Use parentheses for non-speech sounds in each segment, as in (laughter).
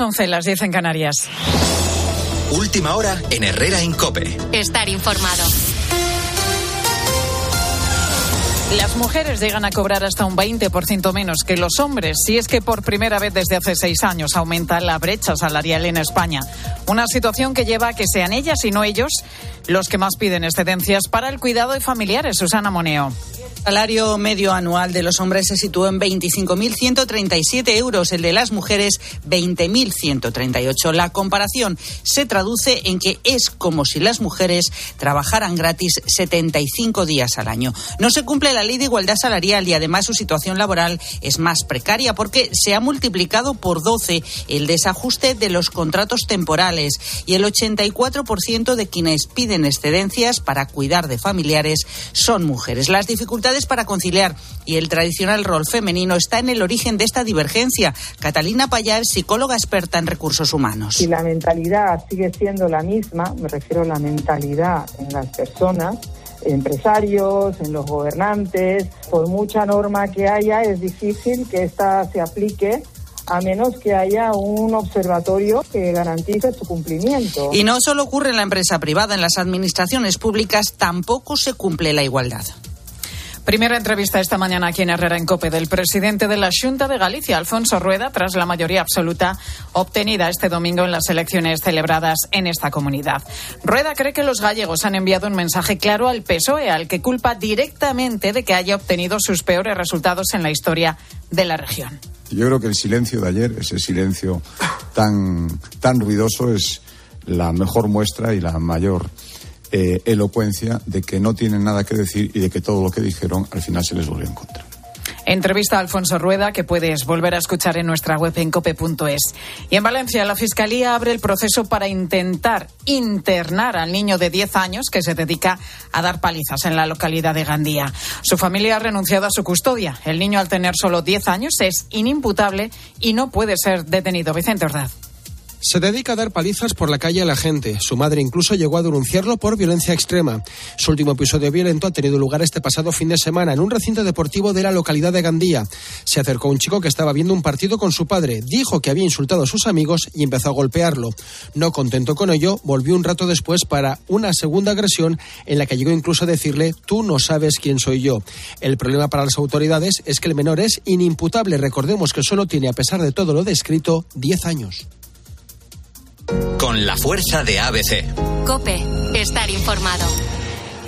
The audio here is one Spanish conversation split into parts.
11 las 10 en Canarias. Última hora en Herrera en Cope. Estar informado. Las mujeres llegan a cobrar hasta un 20% menos que los hombres, si es que por primera vez desde hace seis años aumenta la brecha salarial en España. Una situación que lleva a que sean ellas y no ellos los que más piden excedencias para el cuidado de familiares. Susana Moneo. El salario medio anual de los hombres se situó en 25.137 euros, el de las mujeres 20.138. La comparación se traduce en que es como si las mujeres trabajaran gratis 75 días al año. No se cumple la ley de igualdad salarial y además su situación laboral es más precaria porque se ha multiplicado por 12 el desajuste de los contratos temporales y el 84% de quienes piden excedencias para cuidar de familiares son mujeres. Las dificultades para conciliar y el tradicional rol femenino está en el origen de esta divergencia. Catalina Payar, psicóloga experta en recursos humanos. Si la mentalidad sigue siendo la misma, me refiero a la mentalidad en las personas, empresarios, en los gobernantes, por mucha norma que haya, es difícil que esta se aplique a menos que haya un observatorio que garantice su cumplimiento. Y no solo ocurre en la empresa privada, en las administraciones públicas tampoco se cumple la igualdad. Primera entrevista esta mañana aquí en Herrera en Cope del presidente de la Junta de Galicia, Alfonso Rueda, tras la mayoría absoluta obtenida este domingo en las elecciones celebradas en esta comunidad. Rueda cree que los gallegos han enviado un mensaje claro al PSOE, al que culpa directamente de que haya obtenido sus peores resultados en la historia de la región. Yo creo que el silencio de ayer, ese silencio tan, tan ruidoso, es la mejor muestra y la mayor eh, elocuencia de que no tienen nada que decir y de que todo lo que dijeron al final se les volvió en contra. Entrevista a Alfonso Rueda que puedes volver a escuchar en nuestra web en cope.es. Y en Valencia, la Fiscalía abre el proceso para intentar internar al niño de 10 años que se dedica a dar palizas en la localidad de Gandía. Su familia ha renunciado a su custodia. El niño, al tener solo 10 años, es inimputable y no puede ser detenido. Vicente Ordaz. Se dedica a dar palizas por la calle a la gente. Su madre incluso llegó a denunciarlo por violencia extrema. Su último episodio violento ha tenido lugar este pasado fin de semana en un recinto deportivo de la localidad de Gandía. Se acercó un chico que estaba viendo un partido con su padre, dijo que había insultado a sus amigos y empezó a golpearlo. No contento con ello, volvió un rato después para una segunda agresión en la que llegó incluso a decirle tú no sabes quién soy yo. El problema para las autoridades es que el menor es inimputable. Recordemos que solo tiene, a pesar de todo lo descrito, 10 años con la fuerza de ABC. Cope, estar informado.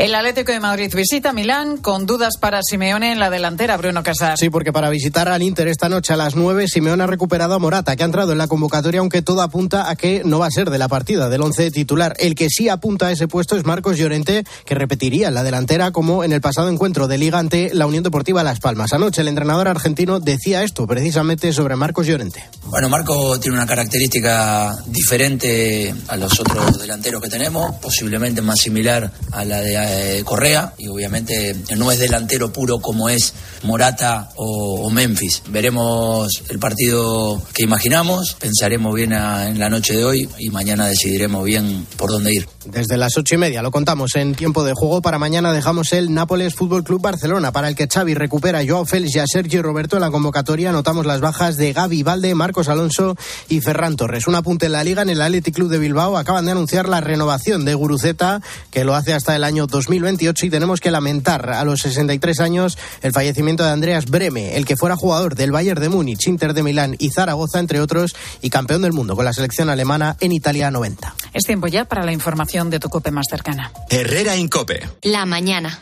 El Atlético de Madrid visita Milán con dudas para Simeone en la delantera, Bruno Casas. Sí, porque para visitar al Inter esta noche a las 9, Simeone ha recuperado a Morata, que ha entrado en la convocatoria, aunque todo apunta a que no va a ser de la partida, del 11 titular. El que sí apunta a ese puesto es Marcos Llorente, que repetiría en la delantera como en el pasado encuentro de Liga ante la Unión Deportiva Las Palmas. Anoche el entrenador argentino decía esto precisamente sobre Marcos Llorente. Bueno, Marco tiene una característica diferente a los otros delanteros que tenemos, posiblemente más similar a la de eh, Correa y obviamente no es delantero puro como es Morata o, Memphis. Veremos el partido que imaginamos, pensaremos bien en la noche de hoy y mañana decidiremos bien por dónde ir. Desde las ocho y media lo contamos en tiempo de juego. Para mañana dejamos el Nápoles Fútbol Club Barcelona, para el que Xavi recupera a Joao Félix y a Sergio Roberto en la convocatoria. Notamos las bajas de Gaby Valde, Marcos Alonso y Ferran Torres. Un apunte en la liga en el Athletic Club de Bilbao. Acaban de anunciar la renovación de Guruceta, que lo hace hasta el año 2028 y tenemos que lamentar a los 63 años el fallecimiento de Andreas Breme, el que fuera jugador del Bayern de Múnich, Inter de Milán y Zaragoza, entre otros, y campeón del mundo con la selección alemana en Italia 90. Es tiempo ya para la información de tu COPE más cercana. Herrera Incope. La mañana.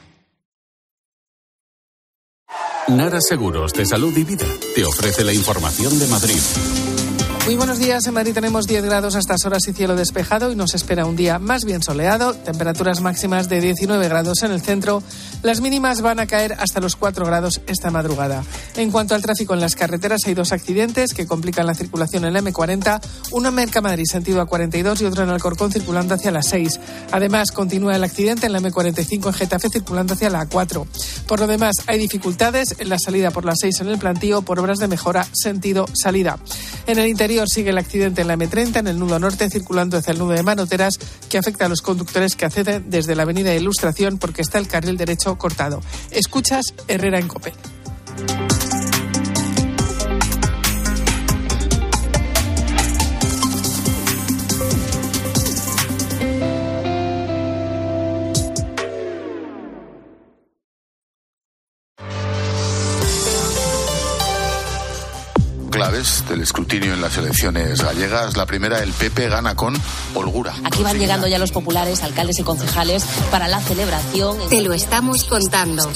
Nara Seguros de Salud y Vida te ofrece la información de Madrid. Muy buenos días. En Madrid tenemos 10 grados a estas horas y cielo despejado y nos espera un día más bien soleado. Temperaturas máximas de 19 grados en el centro. Las mínimas van a caer hasta los 4 grados esta madrugada. En cuanto al tráfico en las carreteras, hay dos accidentes que complican la circulación en la M40. Uno en Mercamadrid, sentido A42, y otro en Alcorcón, circulando hacia la 6. Además, continúa el accidente en la M45 en Getafe, circulando hacia la A4. Por lo demás, hay dificultades en la salida por la 6 en el plantío por obras de mejora sentido salida. En el interior, sigue el accidente en la M30 en el nudo norte circulando hacia el nudo de Manoteras que afecta a los conductores que acceden desde la avenida Ilustración porque está el carril derecho cortado. Escuchas Herrera en Cope. Del escrutinio en las elecciones gallegas. La primera, el PP gana con holgura. Aquí van llegando ya los populares, alcaldes y concejales para la celebración. Te lo estamos contando.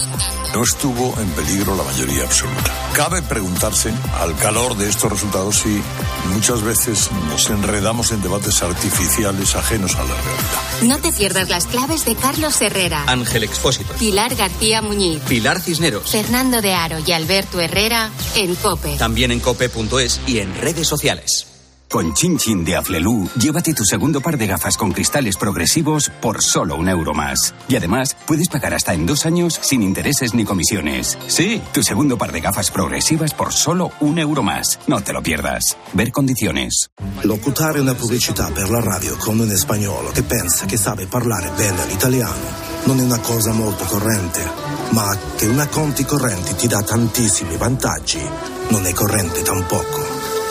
No estuvo en peligro la mayoría absoluta. Cabe preguntarse, al calor de estos resultados, si muchas veces nos enredamos en debates artificiales ajenos a la realidad. No te pierdas las claves de Carlos Herrera, Ángel Expósito, Pilar García Muñiz, Pilar Cisneros, Fernando de Aro y Alberto Herrera en COPE. también en cope.es y en redes sociales. Con Chin Chin de Aflelu, llévate tu segundo par de gafas con cristales progresivos por solo un euro más. Y además, puedes pagar hasta en dos años sin intereses ni comisiones. Sí, tu segundo par de gafas progresivas por solo un euro más. No te lo pierdas. Ver condiciones. Locutare una pubblicità per la radio con un spagnolo che pensa che sabe parlare bene l'italiano non è una cosa molto corrente, ma che una conti correnti ti dà tantissimi vantaggi non è corrente tampoco.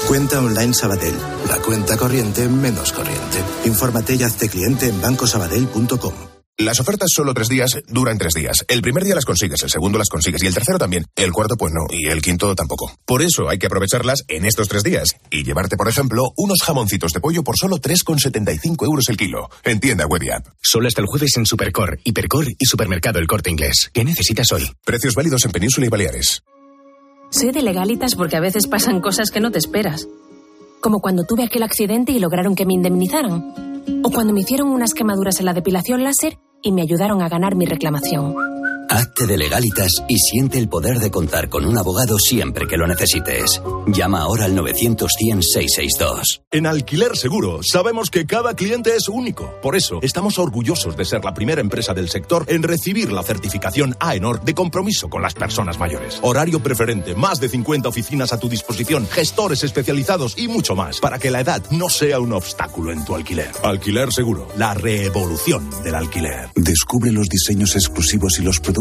Cuenta online Sabadell, la cuenta corriente menos corriente. Infórmate y hazte cliente en bancosabadell.com. Las ofertas solo tres días duran tres días. El primer día las consigues, el segundo las consigues y el tercero también. El cuarto pues no y el quinto tampoco. Por eso hay que aprovecharlas en estos tres días y llevarte, por ejemplo, unos jamoncitos de pollo por solo 3,75 euros el kilo. En tienda web y app. Solo hasta el jueves en Supercor, Hipercor y Supermercado El Corte Inglés. ¿Qué necesitas hoy? Precios válidos en Península y Baleares. Soy de legalitas porque a veces pasan cosas que no te esperas. Como cuando tuve aquel accidente y lograron que me indemnizaran. O cuando me hicieron unas quemaduras en la depilación láser y me ayudaron a ganar mi reclamación. Hazte de legalitas y siente el poder de contar con un abogado siempre que lo necesites. Llama ahora al 900-100-662. En Alquiler Seguro sabemos que cada cliente es único. Por eso estamos orgullosos de ser la primera empresa del sector en recibir la certificación AENOR de compromiso con las personas mayores. Horario preferente, más de 50 oficinas a tu disposición, gestores especializados y mucho más para que la edad no sea un obstáculo en tu alquiler. Alquiler Seguro, la revolución del alquiler. Descubre los diseños exclusivos y los productos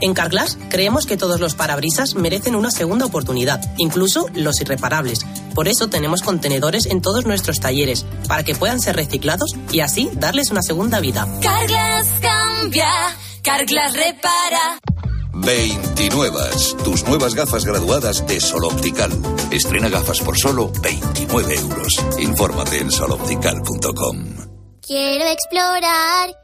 En Carglass creemos que todos los parabrisas merecen una segunda oportunidad, incluso los irreparables. Por eso tenemos contenedores en todos nuestros talleres, para que puedan ser reciclados y así darles una segunda vida. Carglass cambia, Carglass repara. 29. Tus nuevas gafas graduadas de Sol Optical. Estrena gafas por solo 29 euros. Infórmate en soloptical.com. Quiero explorar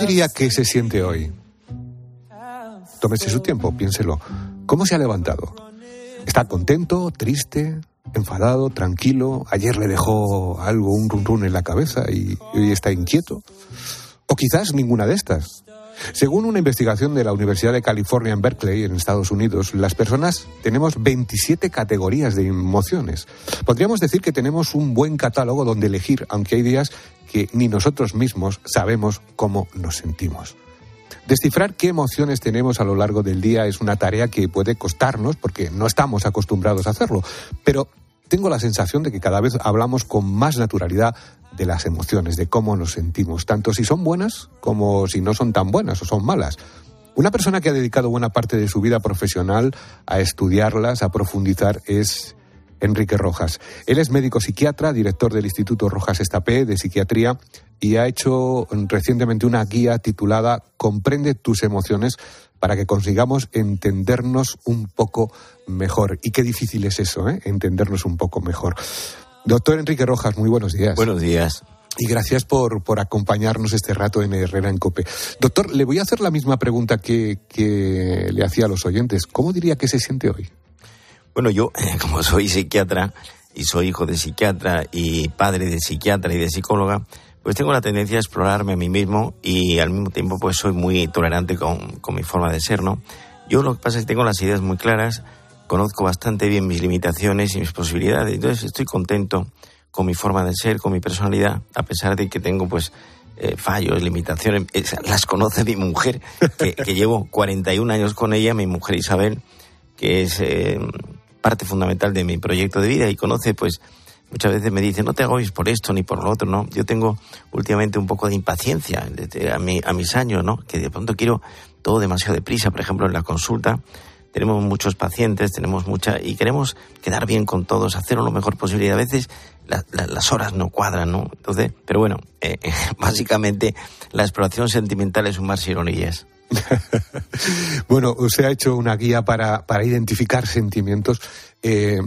Diría que se siente hoy? Tómese su tiempo, piénselo. ¿Cómo se ha levantado? ¿Está contento, triste, enfadado, tranquilo? Ayer le dejó algo, un run run en la cabeza y hoy está inquieto. O quizás ninguna de estas. Según una investigación de la Universidad de California en Berkeley, en Estados Unidos, las personas tenemos 27 categorías de emociones. Podríamos decir que tenemos un buen catálogo donde elegir, aunque hay días que ni nosotros mismos sabemos cómo nos sentimos. Descifrar qué emociones tenemos a lo largo del día es una tarea que puede costarnos porque no estamos acostumbrados a hacerlo, pero tengo la sensación de que cada vez hablamos con más naturalidad de las emociones, de cómo nos sentimos, tanto si son buenas como si no son tan buenas o son malas. Una persona que ha dedicado buena parte de su vida profesional a estudiarlas, a profundizar, es Enrique Rojas. Él es médico psiquiatra, director del Instituto Rojas Estapé de Psiquiatría y ha hecho recientemente una guía titulada Comprende tus emociones para que consigamos entendernos un poco mejor. Y qué difícil es eso, ¿eh? entendernos un poco mejor. Doctor Enrique Rojas, muy buenos días. Buenos días. Y gracias por, por acompañarnos este rato en Herrera en Cope. Doctor, le voy a hacer la misma pregunta que, que le hacía a los oyentes. ¿Cómo diría que se siente hoy? Bueno, yo, (laughs) como soy psiquiatra, y soy hijo de psiquiatra y padre de psiquiatra y de psicóloga, pues tengo la tendencia a explorarme a mí mismo y al mismo tiempo pues soy muy tolerante con, con mi forma de ser, ¿no? Yo lo que pasa es que tengo las ideas muy claras, conozco bastante bien mis limitaciones y mis posibilidades, entonces estoy contento con mi forma de ser, con mi personalidad, a pesar de que tengo pues eh, fallos, limitaciones, las conoce mi mujer, que, que, llevo 41 años con ella, mi mujer Isabel, que es eh, parte fundamental de mi proyecto de vida y conoce pues muchas veces me dice, no te hagáis por esto ni por lo otro, ¿no? Yo tengo últimamente un poco de impaciencia a, mi, a mis años, ¿no? Que de pronto quiero todo demasiado deprisa, por ejemplo, en la consulta tenemos muchos pacientes, tenemos mucha y queremos quedar bien con todos, hacerlo lo mejor posible y a veces las horas no cuadran, ¿no? Entonces, pero bueno, eh, (laughs) básicamente la exploración sentimental es un mar (laughs) bueno, usted ha hecho una guía para, para identificar sentimientos. Eh,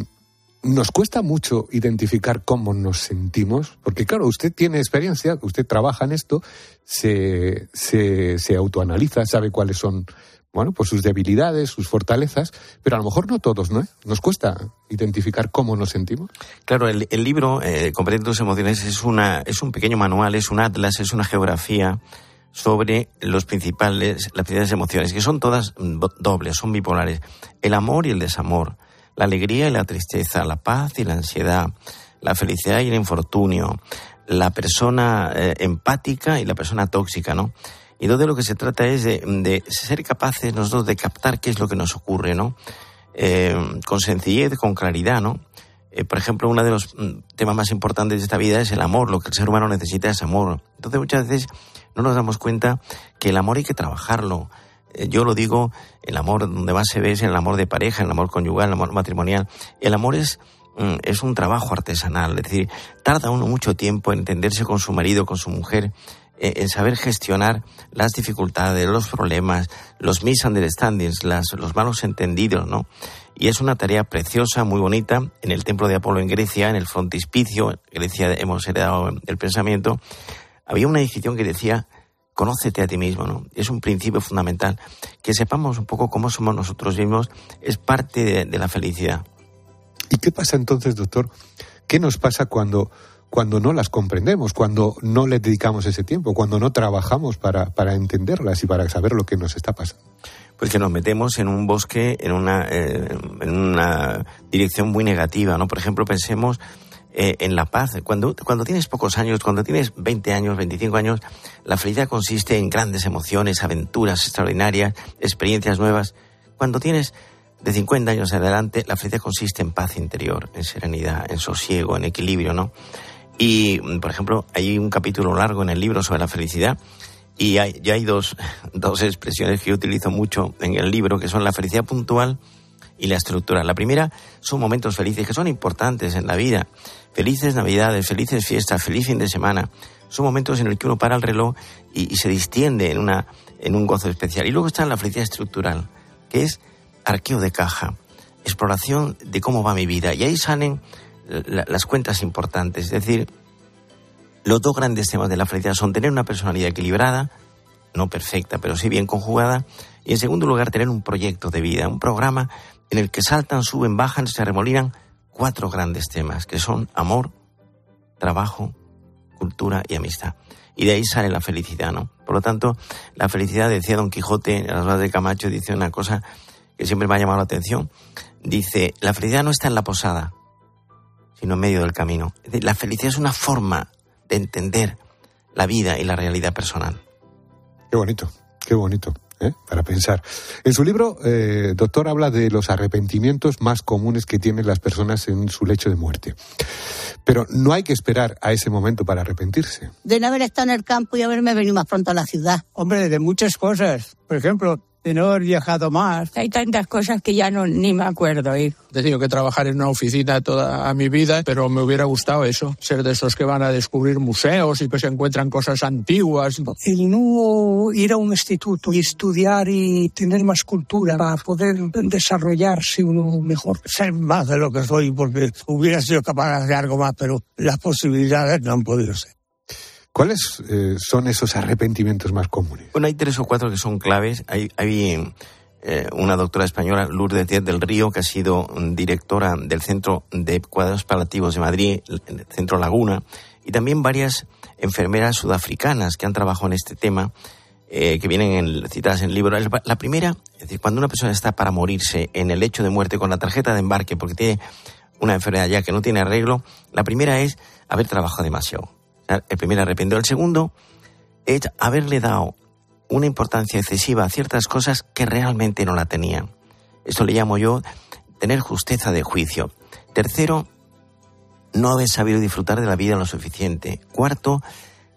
nos cuesta mucho identificar cómo nos sentimos, porque claro, usted tiene experiencia, usted trabaja en esto, se, se, se autoanaliza, sabe cuáles son bueno, pues sus debilidades, sus fortalezas, pero a lo mejor no todos, ¿no? Nos cuesta identificar cómo nos sentimos. Claro, el, libro, eh, Comprende tus emociones, es, una, es un pequeño manual, es un atlas, es una geografía sobre los principales, las principales emociones, que son todas dobles, son bipolares. El amor y el desamor, la alegría y la tristeza, la paz y la ansiedad, la felicidad y el infortunio, la persona eh, empática y la persona tóxica, ¿no? Y de lo que se trata es de, ser capaces nosotros de captar qué es lo que nos ocurre, ¿no? Eh, con sencillez, con claridad, ¿no? Eh, por ejemplo, uno de los mm, temas más importantes de esta vida es el amor. Lo que el ser humano necesita es amor. Entonces, muchas veces no nos damos cuenta que el amor hay que trabajarlo. Eh, yo lo digo, el amor donde más se ve es el amor de pareja, el amor conyugal, el amor matrimonial. El amor es mm, es un trabajo artesanal, es decir, tarda uno mucho tiempo en entenderse con su marido, con su mujer, eh, en saber gestionar las dificultades, los problemas, los misunderstandings, las, los malos entendidos, ¿no? Y es una tarea preciosa, muy bonita. En el templo de Apolo en Grecia, en el frontispicio, en Grecia hemos heredado el pensamiento, había una inscripción que decía, conócete a ti mismo, ¿no? Es un principio fundamental. Que sepamos un poco cómo somos nosotros mismos es parte de la felicidad. ¿Y qué pasa entonces, doctor? ¿Qué nos pasa cuando cuando no las comprendemos, cuando no le dedicamos ese tiempo, cuando no trabajamos para, para entenderlas y para saber lo que nos está pasando. Pues que nos metemos en un bosque, en una, eh, en una dirección muy negativa, ¿no? Por ejemplo, pensemos eh, en la paz. Cuando, cuando tienes pocos años, cuando tienes 20 años, 25 años, la felicidad consiste en grandes emociones, aventuras extraordinarias, experiencias nuevas. Cuando tienes de 50 años adelante, la felicidad consiste en paz interior, en serenidad, en sosiego, en equilibrio, ¿no? Y, por ejemplo, hay un capítulo largo en el libro sobre la felicidad y ya hay dos, (laughs) dos expresiones que utilizo mucho en el libro, que son la felicidad puntual y la estructura. La primera son momentos felices que son importantes en la vida. Felices Navidades, felices fiestas, feliz fin de semana. Son momentos en el que uno para el reloj y, se distiende en, una, en un gozo especial. Y luego está la felicidad estructural, que es arqueo de caja, exploración de cómo va mi vida. Y ahí salen las cuentas importantes. Es decir, los dos grandes temas de la felicidad son tener una personalidad equilibrada, no perfecta, pero sí bien conjugada, y en segundo lugar tener un proyecto de vida, un programa en el que saltan, suben, bajan, se remolinan cuatro grandes temas, que son amor, trabajo, cultura y amistad. Y de ahí sale la felicidad, ¿no? Por lo tanto, la felicidad, decía Don Quijote en las bases de Camacho, dice una cosa que siempre me ha llamado la atención. Dice, la felicidad no está en la posada, sino en medio del camino. La felicidad es una forma de entender la vida y la realidad personal. Qué bonito, qué bonito. ¿Eh? Para pensar. En su libro, eh, doctor habla de los arrepentimientos más comunes que tienen las personas en su lecho de muerte. Pero no hay que esperar a ese momento para arrepentirse. De no haber estado en el campo y haberme venido más pronto a la ciudad. Hombre, de muchas cosas. Por ejemplo, de no haber viajado más. Hay tantas cosas que ya no ni me acuerdo ir. He tenido que trabajar en una oficina toda mi vida, pero me hubiera gustado eso, ser de esos que van a descubrir museos y que se encuentran cosas antiguas. El no ir a un instituto y estudiar y tener más cultura para poder desarrollarse uno mejor. Ser más de lo que soy, porque hubiera sido capaz de hacer algo más, pero las posibilidades no han podido ser. ¿Cuáles eh, son esos arrepentimientos más comunes? Bueno, hay tres o cuatro que son claves. Hay, hay eh, una doctora española, Lourdes Díaz del Río, que ha sido directora del Centro de Cuidados Paliativos de Madrid, Centro Laguna, y también varias enfermeras sudafricanas que han trabajado en este tema, eh, que vienen en- citadas en el libro. La primera, es decir, cuando una persona está para morirse en el hecho de muerte con la tarjeta de embarque porque tiene una enfermedad ya que no tiene arreglo, la primera es haber trabajado demasiado. El primer arrepentido. El segundo es haberle dado una importancia excesiva a ciertas cosas que realmente no la tenían. Esto le llamo yo tener justeza de juicio. Tercero, no haber sabido disfrutar de la vida lo suficiente. Cuarto,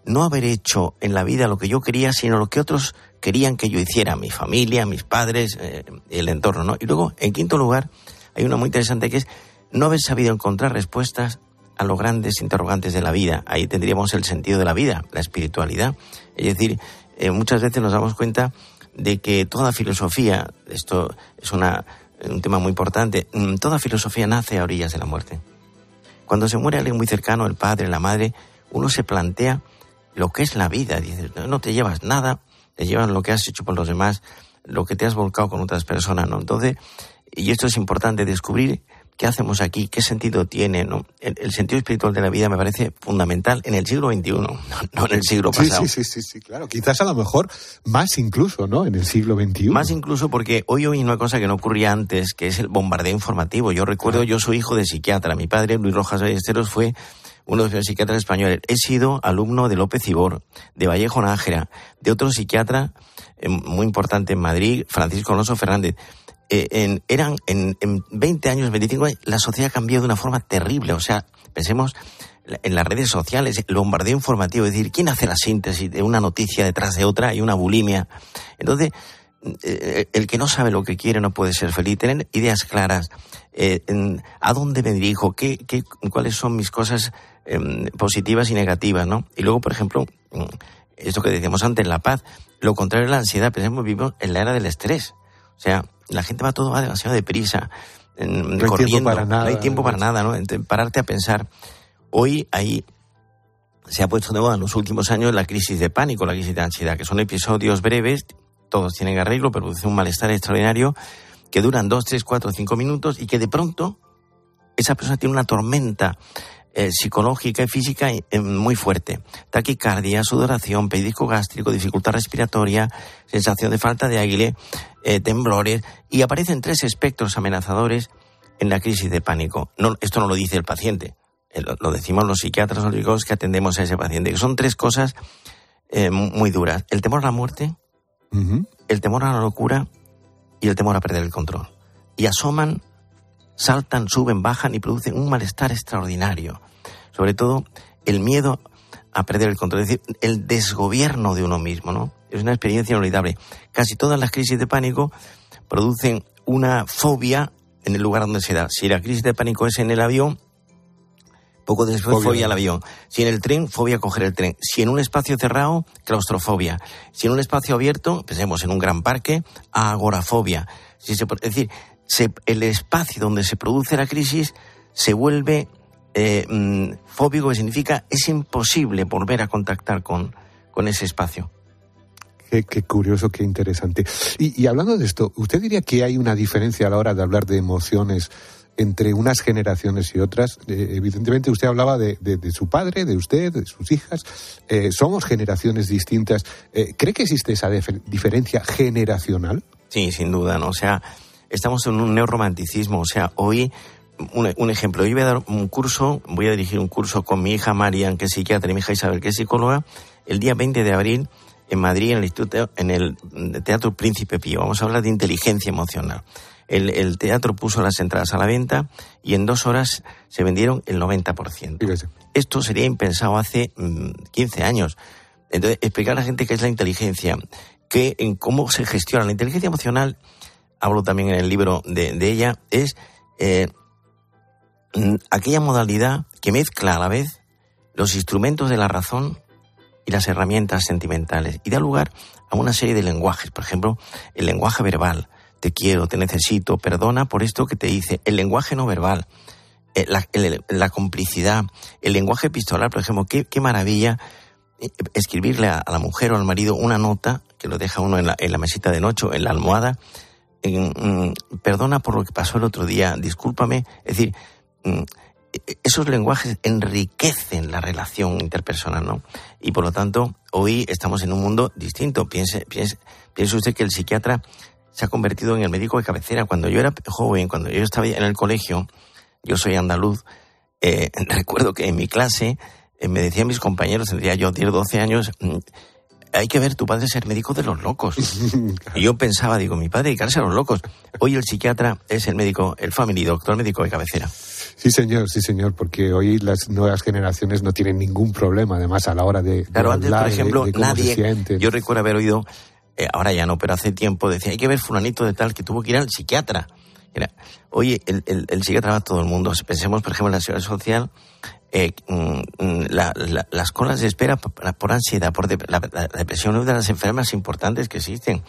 no haber hecho en la vida lo que yo quería, sino lo que otros querían que yo hiciera, mi familia, mis padres, eh, el entorno, ¿no? Y luego, en quinto lugar, hay una muy interesante que es no haber sabido encontrar respuestas a los grandes interrogantes de la vida. Ahí tendríamos el sentido de la vida, la espiritualidad. Es decir, eh, muchas veces nos damos cuenta de que toda filosofía, esto es una, un tema muy importante, mm, toda filosofía nace a orillas de la muerte. Cuando se muere alguien muy cercano, el padre, la madre, uno se plantea lo que es la vida. Dices, no, te llevas nada, te llevan lo que has hecho por los demás, lo que te has volcado con otras personas, ¿no? Entonces, y esto es importante, descubrir qué hacemos aquí, qué sentido tiene, ¿no? El, el sentido espiritual de la vida me parece fundamental en el siglo XXI, no, en el siglo Sí, pasado. sí, sí, sí, sí, claro. Quizás a lo mejor más incluso, ¿no? En el siglo XXI. Más incluso porque hoy hay una cosa que no ocurría antes, que es el bombardeo informativo. Yo recuerdo, yo soy hijo de psiquiatra. Mi padre, Luis Rojas Ballesteros, fue uno de los psiquiatras españoles. He sido alumno de López Ibor, de Vallejo Nájera, de otro psiquiatra eh, muy importante en Madrid, Francisco Alonso Fernández. Eh, en, eran en, en 20 años, 25 años, la sociedad cambió de una forma terrible. O sea, pensemos en las redes sociales, el bombardeo informativo, es decir, ¿quién hace la síntesis de una noticia detrás de otra y una bulimia? Entonces, eh, el que no sabe lo que quiere no puede ser feliz. Tener ideas claras, eh, en a dónde me dirijo, qué, qué, cuáles son mis cosas em, positivas y negativas, ¿no? Y luego, por ejemplo, mm, esto que decíamos antes, la paz, lo contrario de la ansiedad, pensemos, vivimos en la era del estrés. O sea, la gente va todo va demasiado deprisa, en- No hay tiempo corriendo, para nada. no hay tiempo para nada, ¿no? Entonces, pararte a pensar. Hoy hay se ha puesto de moda en los últimos años la crisis de pánico, la crisis de ansiedad, que son episodios breves, todos tienen arreglo, pero produce un malestar extraordinario, que duran dos, tres, cuatro, cinco minutos y que de pronto esa persona tiene una tormenta eh, psicológica y física eh, muy fuerte. Taquicardia, sudoración, pellizco gástrico, dificultad respiratoria, sensación de falta de aire, eh, temblores, y aparecen tres espectros amenazadores en la crisis de pánico. No, esto no lo dice el paciente, eh, lo, lo decimos los psiquiatras o los que atendemos a ese paciente, son tres cosas eh, mu- muy duras. El temor a la muerte, el temor a la locura y el temor a perder el control. Y asoman, saltan, suben, bajan y producen un malestar extraordinario. Sobre todo el miedo a perder el control, es decir, el desgobierno de uno mismo, ¿no? Es una experiencia inolvidable. Casi todas las crisis de pánico producen una fobia en el lugar donde se da. Si la crisis de pánico es en el avión, poco después Fobia. al avión. Si en el tren, fobia a coger el tren. Si en un espacio cerrado, claustrofobia. Si en un espacio abierto, pensemos en un gran parque, agorafobia. Si se, es decir, se- el espacio donde se produce la crisis se vuelve eh, mm, fóbico, que significa es imposible volver a contactar con, con ese espacio. Qué, qué curioso, qué interesante. Y, y hablando de esto, ¿usted diría que hay una diferencia a la hora de hablar de emociones entre unas generaciones y otras? Eh, evidentemente usted hablaba de, de- de su padre, de usted, de sus hijas. Eh, somos generaciones distintas. Eh, ¿Cree que existe esa dif- diferencia generacional? Sí, sin duda, ¿no? O sea, estamos en un neorromanticismo. O sea, hoy, un, un ejemplo, yo voy a dar un curso, voy a dirigir un curso con mi hija Marian, que es psiquiatra, y mi hija Isabel, que es psicóloga, el día 20 de abril en Madrid, en el Instituto, en el Teatro Príncipe Pío. Vamos a hablar de inteligencia emocional. El, el teatro puso las entradas a la venta y en dos horas se vendieron el 90%. Esto sería impensado hace mm, 15 años. Entonces, explicar a la gente qué es la inteligencia, que, en cómo se gestiona la inteligencia emocional, hablo también en el libro de, de ella, es eh, aquella modalidad que mezcla a la vez los instrumentos de la razón y las herramientas sentimentales y da lugar a una serie de lenguajes. Por ejemplo, el lenguaje verbal, te quiero, te necesito, perdona por esto que te hice. El lenguaje no verbal, eh, la, complicidad, el lenguaje epistolar, por ejemplo, qué, qué maravilla eh, escribirle a, la mujer o al marido una nota que lo deja uno en la, en la mesita de noche, en la almohada, mm, perdona por lo que pasó el otro día, discúlpame. Es decir, mm, esos lenguajes enriquecen la relación interpersonal, ¿no? Y por lo tanto, hoy estamos en un mundo distinto. Piense, piense, piense usted que el psiquiatra se ha convertido en el médico de cabecera. Cuando yo era joven, cuando yo estaba en el colegio, yo soy andaluz, eh, (laughs) recuerdo que en mi clase eh, me decían mis compañeros, tendría yo 10, 12 años, mm, hay que ver tu padre ser médico de los locos. (laughs) y yo pensaba, digo, mi padre dedicarse a los locos. Hoy el psiquiatra es el médico, el family doctor, médico de cabecera. Sí, señor, sí, señor, porque hoy las nuevas generaciones no tienen ningún problema, además, a la hora de, claro, antes, por ejemplo, de, nadie, yo recuerdo haber oído, eh, ahora ya no, pero hace tiempo decía, hay que ver fulanito de tal que tuvo que ir al psiquiatra. Era, oye, el, el, el psiquiatra va a todo el mundo. Pensemos, por ejemplo, en la seguridad social, eh, mm, la, la, las colas de espera por, por ansiedad, por de, la, la, depresión es una de las enfermedades importantes que existen.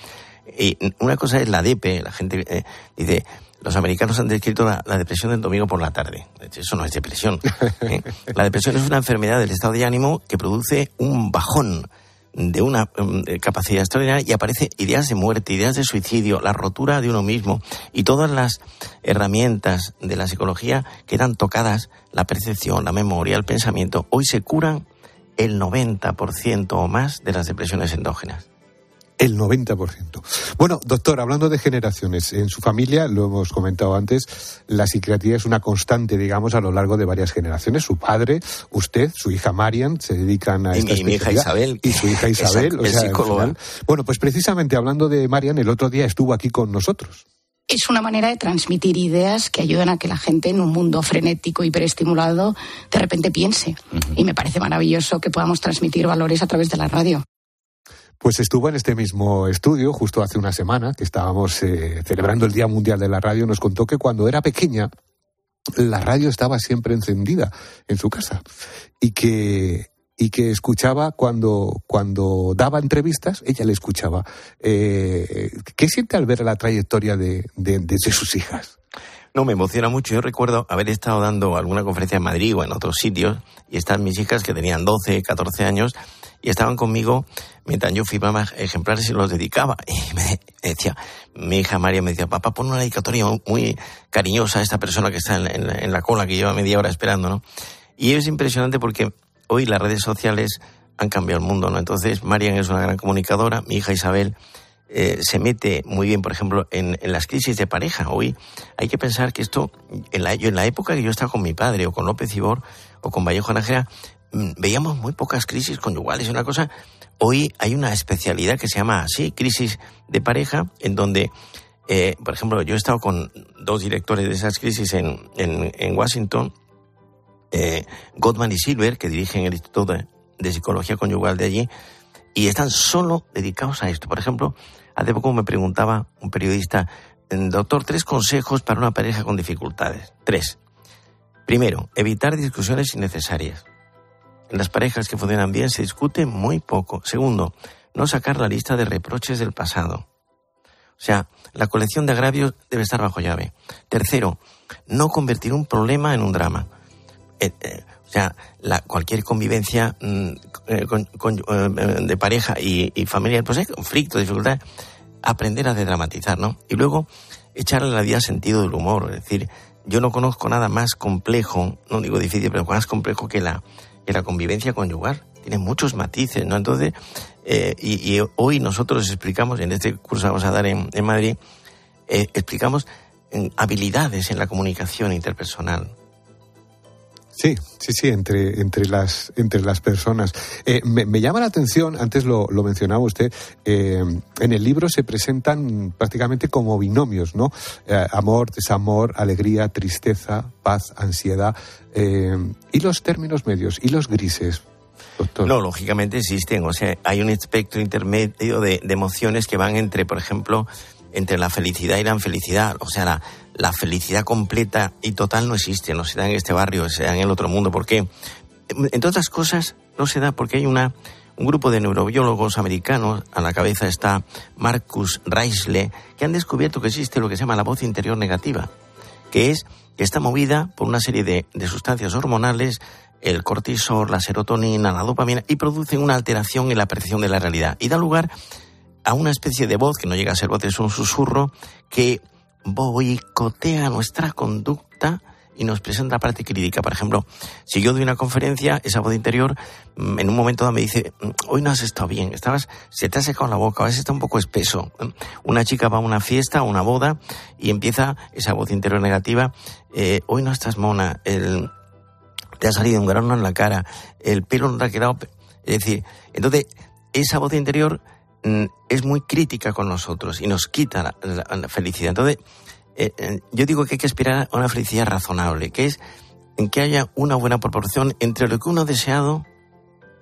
Y una cosa es la DEPE, la gente eh, dice, los americanos han descrito la, la, depresión del domingo por la tarde. Eso no es depresión. (laughs) ¿eh? La depresión es una enfermedad del estado de ánimo que produce un bajón de una um, capacidad extraordinaria y aparece ideas de muerte, ideas de suicidio, la rotura de uno mismo y todas las herramientas de la psicología quedan tocadas, la percepción, la memoria, el pensamiento, hoy se curan el 90% o más de las depresiones endógenas. El 90%. Bueno, doctor, hablando de generaciones, en su familia, lo hemos comentado antes, la psiquiatría es una constante, digamos, a lo largo de varias generaciones. Su padre, usted, su hija Marian, se dedican a y esta mi, mi hija Isabel. Y su hija Isabel. o sea, psicóloga. Bueno, pues precisamente hablando de Marian, el otro día estuvo aquí con nosotros es una manera de transmitir ideas que ayudan a que la gente en un mundo frenético, hiperestimulado, de repente piense. Uh -huh. Y me parece maravilloso que podamos transmitir valores a través de la radio. Pues estuvo en este mismo estudio justo hace una semana que estábamos eh, celebrando el Día Mundial de la Radio. Nos contó que cuando era pequeña la radio estaba siempre encendida en su casa y que y que escuchaba cuando, cuando daba entrevistas, ella le escuchaba. Eh, ¿Qué siente al ver la trayectoria de, de, de, sus hijas? No, me emociona mucho. Yo recuerdo haber estado dando alguna conferencia en Madrid o en otros sitios y están mis hijas que tenían 12, 14 años y estaban conmigo mientras yo firmaba ejemplares y los dedicaba. Y me decía, mi hija María me decía, papá, pon una dedicatoria muy cariñosa a esta persona que está en, la cola, que lleva media hora esperando, ¿no? Y es impresionante porque hoy las redes sociales han cambiado el mundo, ¿no? Entonces, Marian es una gran comunicadora, mi hija Isabel eh, se mete muy bien, por ejemplo, en, en, las crisis de pareja. Hoy hay que pensar que esto, en la, yo, en la época que yo estaba con mi padre, o con López Ibor, o con Vallejo Nájera, mmm, veíamos muy pocas crisis conyugales. Una cosa, hoy hay una especialidad que se llama así, crisis de pareja, en donde, eh, por ejemplo, yo he estado con dos directores de esas crisis en, en, Washington, eh, Gottman y Silver, que dirigen el Instituto de, de, Psicología Conyugal de allí, y están solo dedicados a esto. Por ejemplo, hace poco me preguntaba un periodista, doctor, tres consejos para una pareja con dificultades. Tres. Primero, evitar discusiones innecesarias. Las parejas que funcionan bien se discute muy poco. Segundo, no sacar la lista de reproches del pasado. O sea, la colección de agravios debe estar bajo llave. Tercero, no convertir un problema en un drama eh, eh, o sea, cualquier convivencia mm, eh, con, de pareja y, y, familiar, pues hay conflicto, dificultad, aprender a desdramatizar, ¿no? Y luego echarle la vida sentido del humor, es decir, yo no conozco nada más complejo, no digo difícil, pero más complejo que la, que la convivencia conyugal. Tiene muchos matices, ¿no? Entonces, eh, y, hoy nosotros explicamos, en este curso vamos a dar en, Madrid, eh, explicamos habilidades en la comunicación interpersonal. Sí, sí, sí, entre, entre, las, entre las personas. Eh, me, llama la atención, antes lo, lo mencionaba usted, eh, en el libro se presentan prácticamente como binomios, ¿no? Eh, amor, desamor, alegría, tristeza, paz, ansiedad, y los términos medios, y los grises. Doctor. No, lógicamente existen, o sea, hay un espectro intermedio de, de emociones que van entre, por ejemplo, entre la felicidad y la infelicidad. O sea, la, la, felicidad completa y total no existe, no se da en este barrio, se da en el otro mundo. ¿Por qué? Entre otras cosas, no se da porque hay una, un grupo de neurobiólogos americanos, a la cabeza está Marcus Reisle, que han descubierto que existe lo que se llama la voz interior negativa, que es que está movida por una serie de, de sustancias hormonales, el cortisol, la serotonina, la dopamina, y producen una alteración en la percepción de la realidad. Y da lugar a una especie de voz, que no llega a ser voz, es un susurro, que boicotea nuestra conducta y nos presenta la parte crítica. Por ejemplo, si yo doy una conferencia, esa voz interior mm, en un momento dado me dice, mm, hoy no has estado bien, estabas, se te ha secado la boca, a veces está un poco espeso. Una chica va a una fiesta, a una boda, y empieza esa voz interior negativa, eh, hoy no estás mona, el, te ha salido un grano en la cara, el pelo no te ha quedado... Es decir, entonces, esa voz interior mm, es muy crítica con nosotros y nos quita la felicidad. Entonces, eh, eh, yo digo que hay que aspirar a una felicidad razonable, que es en que haya una buena proporción entre lo que uno ha deseado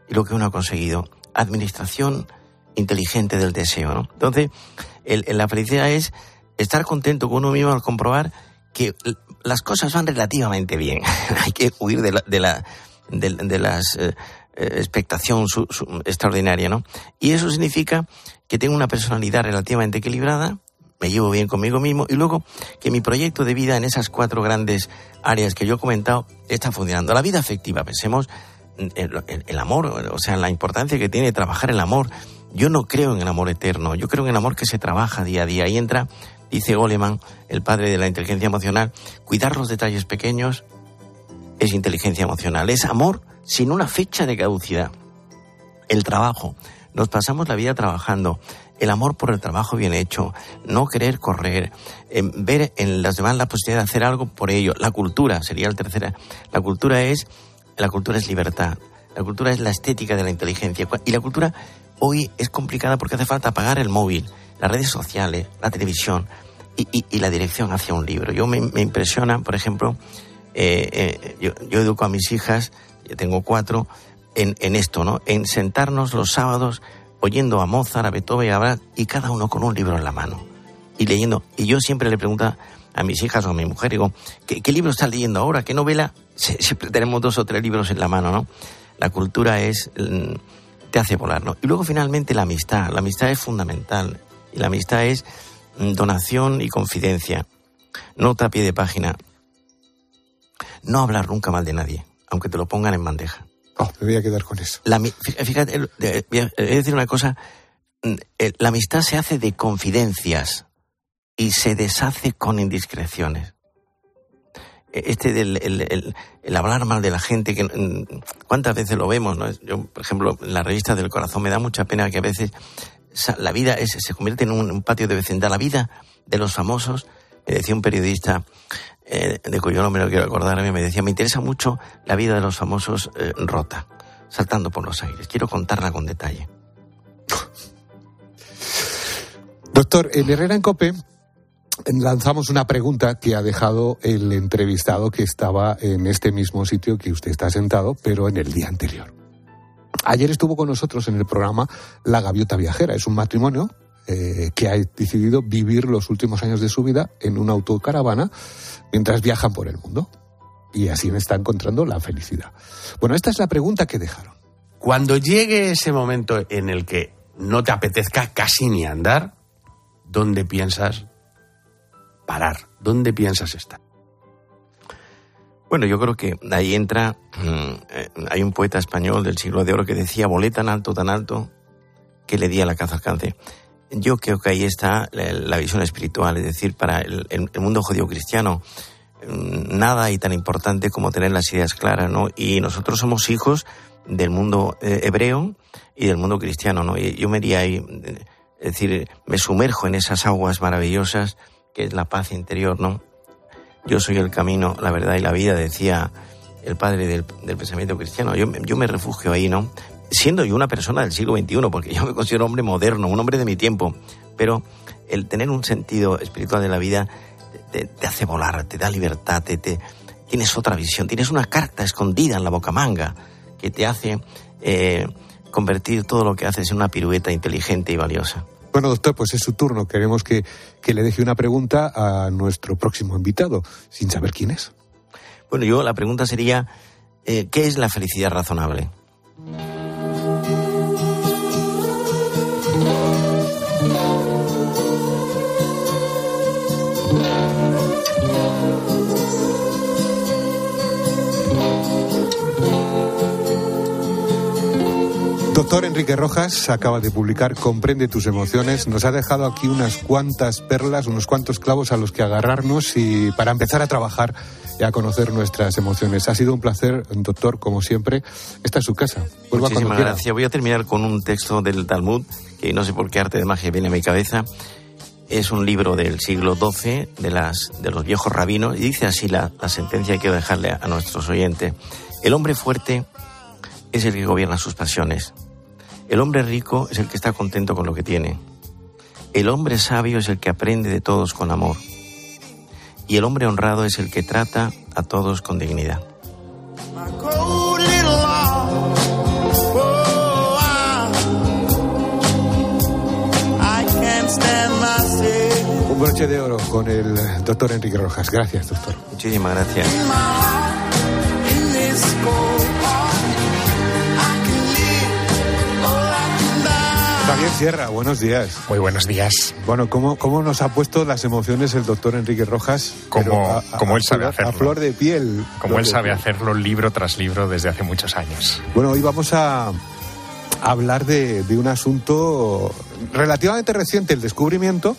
y lo que uno ha conseguido. Administración inteligente del deseo, ¿no? Entonces, la felicidad es estar contento con uno mismo al comprobar que las cosas van relativamente bien. (laughs) hay que huir de la, de de, las eh, expectación extraordinaria, ¿no? Y eso significa que tengo una personalidad relativamente equilibrada, me llevo bien conmigo mismo y luego que mi proyecto de vida en esas cuatro grandes áreas que yo he comentado está funcionando. La vida afectiva, pensemos en el, amor, o sea, la importancia que tiene trabajar el amor. Yo no creo en el amor eterno, yo creo en el amor que se trabaja día a día. Y entra, dice Goleman, el padre de la inteligencia emocional, cuidar los detalles pequeños es inteligencia emocional, es amor sin una fecha de caducidad. El trabajo, nos pasamos la vida trabajando el amor por el trabajo bien hecho, no querer correr, ver en las demás la posibilidad de hacer algo por ello. La cultura sería el tercera. La cultura es la cultura es libertad. La cultura es la estética de la inteligencia. Y la cultura hoy es complicada porque hace falta apagar el móvil, las redes sociales, la televisión y, la dirección hacia un libro. Yo me, impresiona, por ejemplo, eh, eh, yo, educo a mis hijas, yo tengo cuatro, en, esto, ¿no? En sentarnos los sábados oyendo a Mozart, a Beethoven, a Brad, y cada uno con un libro en la mano. Y leyendo. Y yo siempre le pregunto a mis hijas o a mi mujer, digo, ¿qué, libro estás leyendo ahora? ¿Qué novela? (laughs) siempre tenemos dos o tres libros en la mano, ¿no? La cultura es, mm, te hace volar, ¿no? Y luego finalmente la amistad. La amistad es fundamental. Y la amistad es mm, donación y confidencia. Nota a pie de página. No hablar nunca mal de nadie, aunque te lo pongan en bandeja. Oh, me voy a quedar con eso. fíjate, voy a decir una cosa. Mm, la amistad se hace de confidencias y se deshace con indiscreciones. E, este del el, hablar mal de la gente, que mm, cuántas veces lo vemos, ¿no? Yo, por ejemplo, en la revista del corazón me da mucha pena que a veces la vida se convierte en un, patio de vecindad. La vida de los famosos, me decía un periodista, eh, de cuyo nombre no quiero acordarme, me decía, me interesa mucho la vida de los famosos eh, rota, saltando por los aires. Quiero contarla con detalle. (laughs) Doctor, en Herrera en Cope lanzamos una pregunta que ha dejado el entrevistado que estaba en este mismo sitio que usted está sentado, pero en el día anterior. Ayer estuvo con nosotros en el programa La Gaviota Viajera. Es un matrimonio eh, que ha decidido vivir los últimos años de su vida en una autocaravana mientras viajan por el mundo. Y así está encontrando la felicidad. Bueno, esta es la pregunta que dejaron. Cuando llegue ese momento en el que no te apetezca casi ni andar, ¿dónde piensas parar? ¿Dónde piensas estar? Bueno, yo creo que ahí entra, mm, eh, hay un poeta español del siglo de oro que decía, volé tan alto, tan alto, que le di a la caza alcance. Yo creo que ahí está la, visión espiritual, es decir, para el, mundo judío cristiano mm, nada hay tan importante como tener las ideas claras, ¿no? Y nosotros somos hijos del mundo eh, hebreo y del mundo cristiano, ¿no? Y yo me iría ahí, es decir, me sumerjo en esas aguas maravillosas que es la paz interior, ¿no? Yo soy el camino, la verdad y la vida, decía el padre del, pensamiento cristiano. Yo, yo me refugio ahí, ¿no? Siendo yo una persona del siglo XXI, porque yo me considero hombre moderno, un hombre de mi tiempo, pero el tener un sentido espiritual de la vida te, hace volar, te da libertad, te, tienes otra visión, tienes una carta escondida en la boca manga que te hace eh, convertir todo lo que haces en una pirueta inteligente y valiosa. Bueno, doctor, pues es su turno. Queremos que, le deje una pregunta a nuestro próximo invitado, sin saber quién es. Bueno, yo la pregunta sería, eh, ¿qué es la felicidad razonable? Doctor Enrique Rojas acaba de publicar Comprende tus emociones. Nos ha dejado aquí unas cuantas perlas, unos cuantos clavos a los que agarrarnos y para empezar a trabajar y a conocer nuestras emociones. Ha sido un placer, doctor, como siempre. Esta es su casa. Vuelva Muchísimas gracias. Voy a terminar con un texto del Talmud, que no sé por qué arte de magia viene a mi cabeza. Es un libro del siglo XII, de, las, de los viejos rabinos, y dice así la, la sentencia que quiero dejarle a, a nuestros oyentes. El hombre fuerte es el que gobierna sus pasiones. El hombre rico es el que está contento con lo que tiene. El hombre sabio es el que aprende de todos con amor. Y el hombre honrado es el que trata a todos con dignidad. Un broche de oro con el doctor Enrique Rojas. Gracias, doctor. Muchísimas gracias. Javier Sierra, buenos días. Muy buenos días. Bueno, ¿cómo, cómo nos ha puesto las emociones el doctor Enrique Rojas? Como, como él sabe hacerlo. A flor de piel. Como él sabe hacerlo libro tras libro desde hace muchos años. Bueno, hoy vamos a hablar de, de un asunto relativamente reciente, el descubrimiento,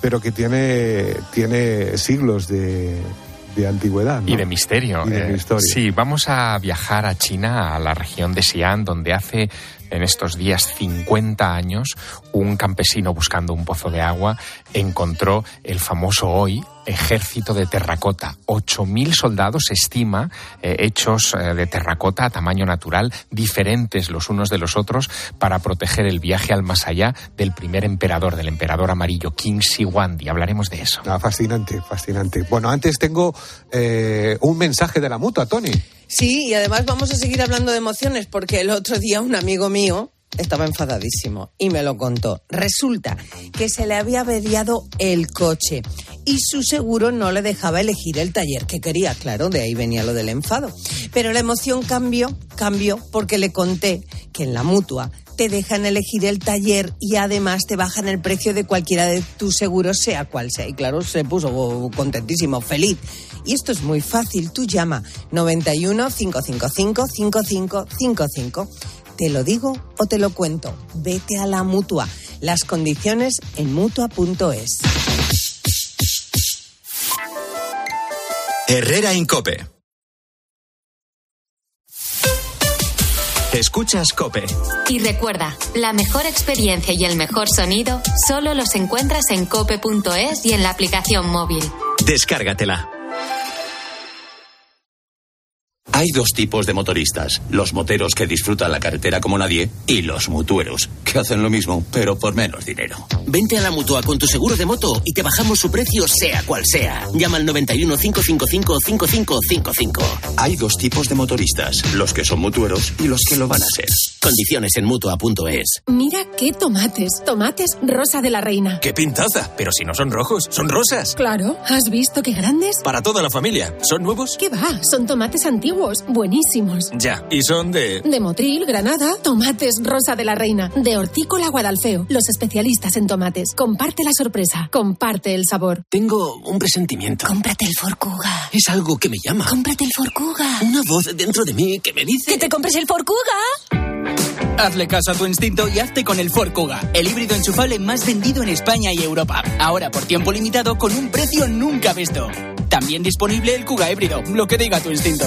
pero que tiene, tiene siglos de, de antigüedad. ¿no? Y de misterio. Y de Eh, historia. sí, vamos a viajar a China, a la región de Xi'an, donde hace en estos días 50 años un campesino buscando un pozo de agua encontró el famoso hoy ejército de terracota. 8.000 soldados, se estima, eh, hechos eh, de terracota a tamaño natural, diferentes los unos de los otros, para proteger el viaje al más allá del primer emperador, del emperador amarillo, King Shi Huangdi. Hablaremos de eso. Ah, fascinante, fascinante. Bueno, antes tengo eh, un mensaje de la mutua, Tony. Sí, y además vamos a seguir hablando de emociones porque el otro día un amigo mío estaba enfadadísimo y me lo contó. Resulta que se le había averiado el coche y su seguro no le dejaba elegir el taller que quería, claro, de ahí venía lo del enfado. Pero la emoción cambió, cambió porque le conté que en la mutua te dejan elegir el taller y además te bajan el precio de cualquiera de tus seguros, sea cual sea. Y claro, se puso contentísimo, feliz. Y esto es muy fácil. Tú llama 91 555 5555. Te lo digo o te lo cuento. Vete a la mutua. Las condiciones en mutua.es. Herrera Incope. Escuchas Cope. Y recuerda, la mejor experiencia y el mejor sonido solo los encuentras en cope.es y en la aplicación móvil. Descárgatela. Hay dos tipos de motoristas, los moteros que disfrutan la carretera como nadie y los mutueros, que hacen lo mismo, pero por menos dinero. Vente a la mutua con tu seguro de moto y te bajamos su precio sea cual sea. Llama al 91 555 5555. Hay dos tipos de motoristas, los que son mutueros y los que lo van a ser. Condiciones en mutua.es. Mira qué tomates. Tomates rosa de la reina. ¡Qué pintaza! Pero si no son rojos, son rosas. Claro, ¿has visto qué grandes? Para toda la familia. ¿Son nuevos? ¿Qué va? Son tomates antiguos, buenísimos. Ya. ¿Y son de...? De Motril, Granada, tomates rosa de la reina. De Hortícola Guadalfeo, los especialistas en tomates. Comparte la sorpresa, comparte el sabor. Tengo un presentimiento. Cómprate el Forcuga. Es algo que me llama. Cómprate el Forcuga. Una voz dentro de mí que me dice... ¡Que te compres el Forcuga! Hazle caso a tu instinto y hazte con el Ford Kuga, el híbrido enchufable más vendido en España y Europa. Ahora por tiempo limitado con un precio nunca visto. También disponible el Kuga híbrido, lo que diga tu instinto.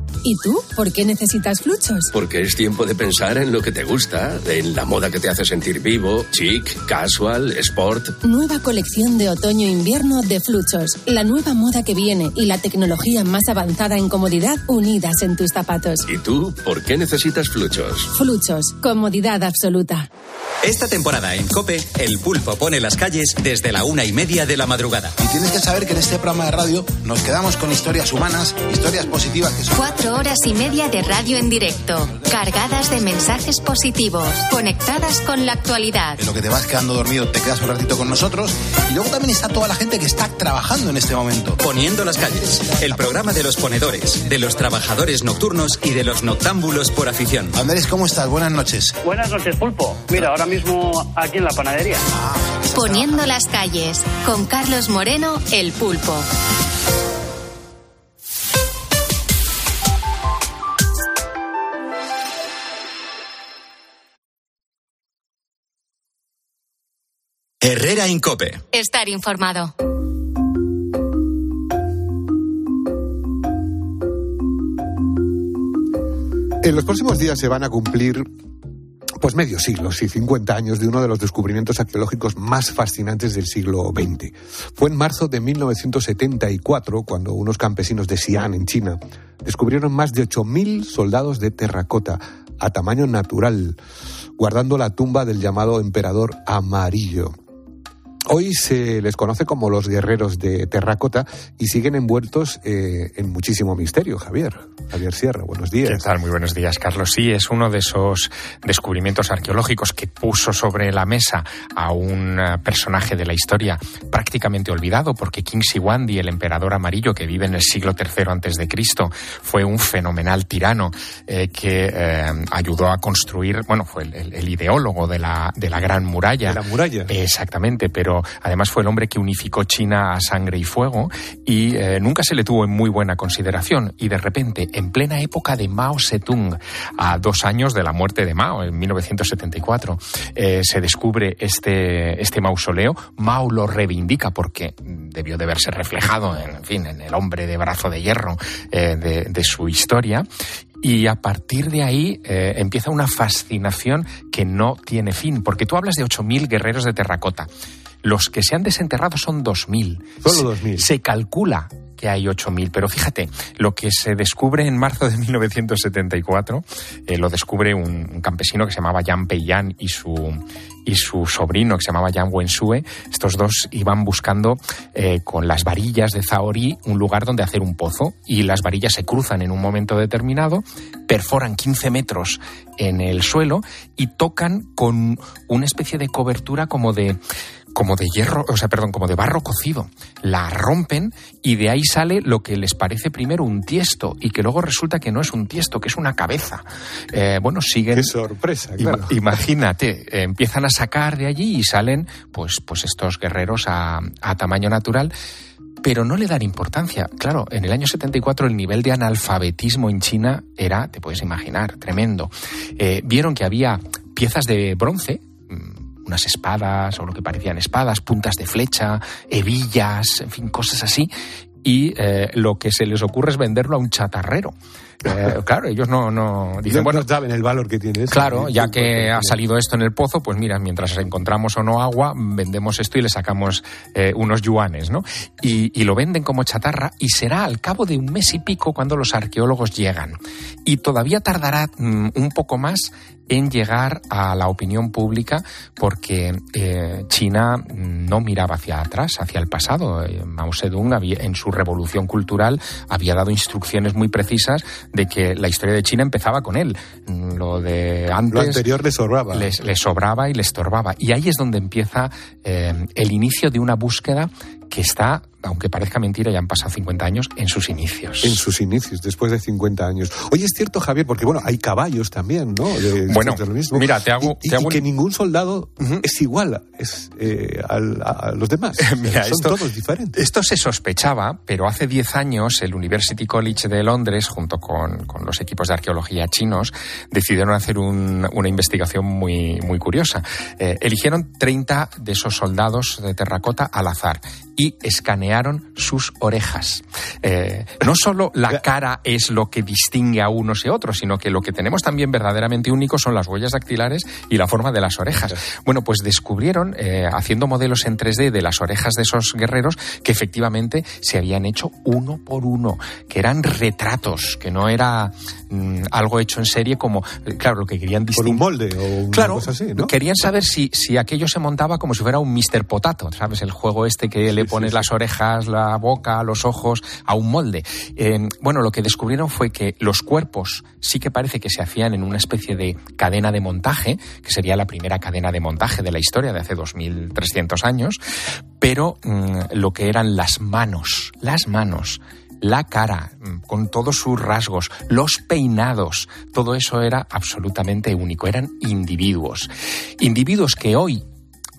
¿Y tú? ¿Por qué necesitas fluchos? Porque es tiempo de pensar en lo que te gusta, en la moda que te hace sentir vivo, chic, casual, sport. Nueva colección de otoño-invierno de Fluchos. La nueva moda que viene y la tecnología más avanzada en comodidad unidas en tus zapatos. ¿Y tú por qué necesitas fluchos? Fluchos. Comodidad absoluta. Esta temporada en Cope, el pulpo pone las calles desde la una y media de la madrugada. Y tienes que saber que en este programa de radio nos quedamos con historias humanas, historias positivas que son. Cuatro horas y media de radio en directo, cargadas de mensajes positivos, conectadas con la actualidad. En lo que te vas quedando dormido, te quedas un ratito con nosotros. Y luego también está toda la gente que está trabajando en este momento. Poniendo las calles, el programa de los ponedores, de los trabajadores nocturnos y de los noctámbulos por afición. Andrés, ¿cómo estás? Buenas noches. Buenas noches, Pulpo. Mira, ahora mismo aquí en la panadería. Poniendo las calles, con Carlos Moreno, el pulpo. Herrera Incope. Estar informado. En los próximos días se van a cumplir pues medio siglo, sí, 50 años de uno de los descubrimientos arqueológicos más fascinantes del siglo XX. Fue en marzo de 1974 cuando unos campesinos de Xi'an, en China, descubrieron más de 8.000 soldados de terracota a tamaño natural, guardando la tumba del llamado emperador amarillo. Hoy se les conoce como los guerreros de terracota y siguen envueltos eh, en muchísimo misterio, Javier. Javier Sierra, buenos días. ¿Qué tal? Muy buenos días, Carlos. Sí, es uno de esos descubrimientos arqueológicos que puso sobre la mesa a un eh, personaje de la historia prácticamente olvidado, porque King Siwandi, el emperador amarillo que vive en el siglo III antes de Cristo, fue un fenomenal tirano eh, que eh, ayudó a construir, bueno, fue el ideólogo de la, de la Gran Muralla. De la muralla. Exactamente, pero además fue el hombre que unificó China a sangre y fuego y eh, nunca se le tuvo en muy buena consideración. Y de repente, en plena época de Mao Zedong, a dos años de la muerte de Mao, en 1974, eh, se descubre este, este mausoleo. Mao lo reivindica porque debió de verse reflejado, en, fin, en el hombre de brazo de hierro eh, de, su historia y a partir de ahí empieza una fascinación que no tiene fin, porque tú hablas de 8.000 guerreros de terracota. Los que se han desenterrado son 2.000. Solo 2.000. Se calcula que hay 8.000. Pero fíjate, lo que se descubre en marzo de 1974 eh, lo descubre un, un, campesino que se llamaba Yan Peiyan y su, y su sobrino que se llamaba Yan Wensue. Estos dos iban buscando eh, con las varillas de Zaori un lugar donde hacer un pozo y las varillas se cruzan en un momento determinado, perforan 15 metros en el suelo y tocan con una especie de cobertura como de como de hierro, o sea, perdón, como de barro cocido. La rompen y de ahí sale lo que les parece primero un tiesto y que luego resulta que no es un tiesto, que es una cabeza. Eh, bueno, siguen. Qué sorpresa, claro. Imagínate, eh, empiezan a sacar de allí y salen, pues, pues estos guerreros a, a tamaño natural pero no le dan importancia. Claro, en el año 74 el nivel de analfabetismo en China era, te puedes imaginar, tremendo. Eh, vieron que había piezas de bronce, unas espadas o lo que parecían espadas, puntas de flecha, hebillas, en fin, cosas así. Y eh, lo que se les ocurre es venderlo a un chatarrero. (laughs) Eh, claro, ellos no, no dicen, no, bueno, no saben el valor que tiene eso. Claro, ya que ha salido esto en el pozo, pues mira, mientras encontramos o no agua, vendemos esto y le sacamos eh, unos yuanes, ¿no? Y, y, lo venden como chatarra y será al cabo de un mes y pico cuando los arqueólogos llegan. Y todavía tardará mm, un poco más en llegar a la opinión pública porque eh, China no miraba hacia atrás, hacia el pasado. Eh, Mao Zedong había, en su revolución cultural había dado instrucciones muy precisas de que la historia de China empezaba con él. Lo de antes. Lo anterior le sobraba. Les sobraba y le estorbaba. Y ahí es donde empieza eh, el inicio de una búsqueda que está, aunque parezca mentira, ya han pasado 50 años, en sus inicios. En sus inicios, después de 50 años. Oye, es cierto, Javier, porque bueno, hay caballos también, ¿no? De, bueno, de lo mismo. mira, te hago... Y, te hago y que ningún soldado uh -huh. es igual es, eh, a, a, los demás. (laughs) mira, Son esto, todos diferentes. Esto se sospechaba, pero hace 10 años el University College de Londres, junto con, con los equipos de arqueología chinos, decidieron hacer un, una investigación muy, muy curiosa. Eh, eligieron 30 de esos soldados de terracota al azar y escanearon sus orejas. Eh, no solo la cara es lo que distingue a unos y otros, sino que lo que tenemos también verdaderamente único son las huellas dactilares y la forma de las orejas. Bueno, pues descubrieron, eh, haciendo modelos en 3D de las orejas de esos guerreros, que efectivamente se habían hecho uno por uno, que eran retratos, que no era mm, algo hecho en serie como, eh, claro, lo que querían distinguir. un molde o una claro, cosa así, ¿no? querían saber si, si aquello se montaba como si fuera un Mr. Potato, ¿sabes? El juego este que le pones las orejas, la boca, los ojos a un molde. Eh, bueno, lo que descubrieron fue que los cuerpos sí que parece que se hacían en una especie de cadena de montaje, que sería la primera cadena de montaje de la historia de hace 2300 años, pero mm, lo que eran las manos, las manos, la cara, mm, con todos sus rasgos, los peinados, todo eso era absolutamente único, eran individuos. Individuos que hoy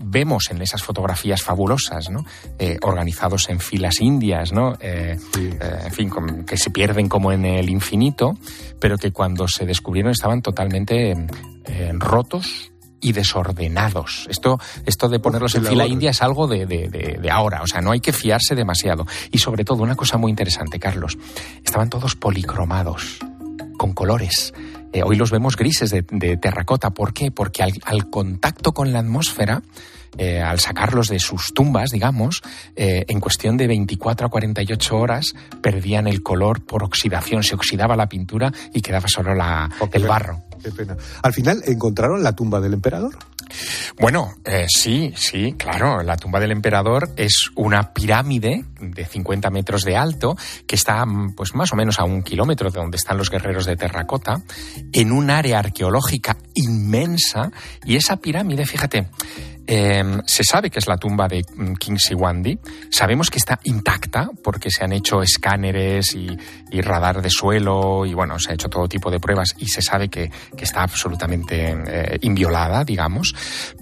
vemos en esas fotografías fabulosas, ¿no? Eh, organizados en filas indias, ¿no? Eh, eh, en fin, que se pierden como en el infinito, pero que cuando se descubrieron estaban totalmente rotos y desordenados. Esto, esto de ponerlos en fila india es algo de, de- de- de ahora, o sea, no hay que fiarse demasiado. Y sobre todo, una cosa muy interesante, Carlos, estaban todos policromados, con colores. Eh, hoy los vemos grises de, de terracota. ¿Por qué? Porque al, al contacto con la atmósfera, eh, al sacarlos de sus tumbas, digamos, eh, en cuestión de 24 a 48 horas perdían el color por oxidación, se oxidaba la pintura y quedaba solo la, el barro. Qué pena. Al final encontraron la tumba del emperador. Bueno, eh, sí, sí, claro. La tumba del emperador es una pirámide de 50 metros de alto que está, mm, pues más o menos a un kilómetro de donde están los guerreros de terracota, en un área arqueológica inmensa. Y esa pirámide, fíjate, eh, se sabe que es la tumba de mm, King Siwandi. Sabemos que está intacta porque se han hecho escáneres y, radar de suelo y bueno, se ha hecho todo tipo de pruebas y se sabe que, está absolutamente eh, inviolada, digamos.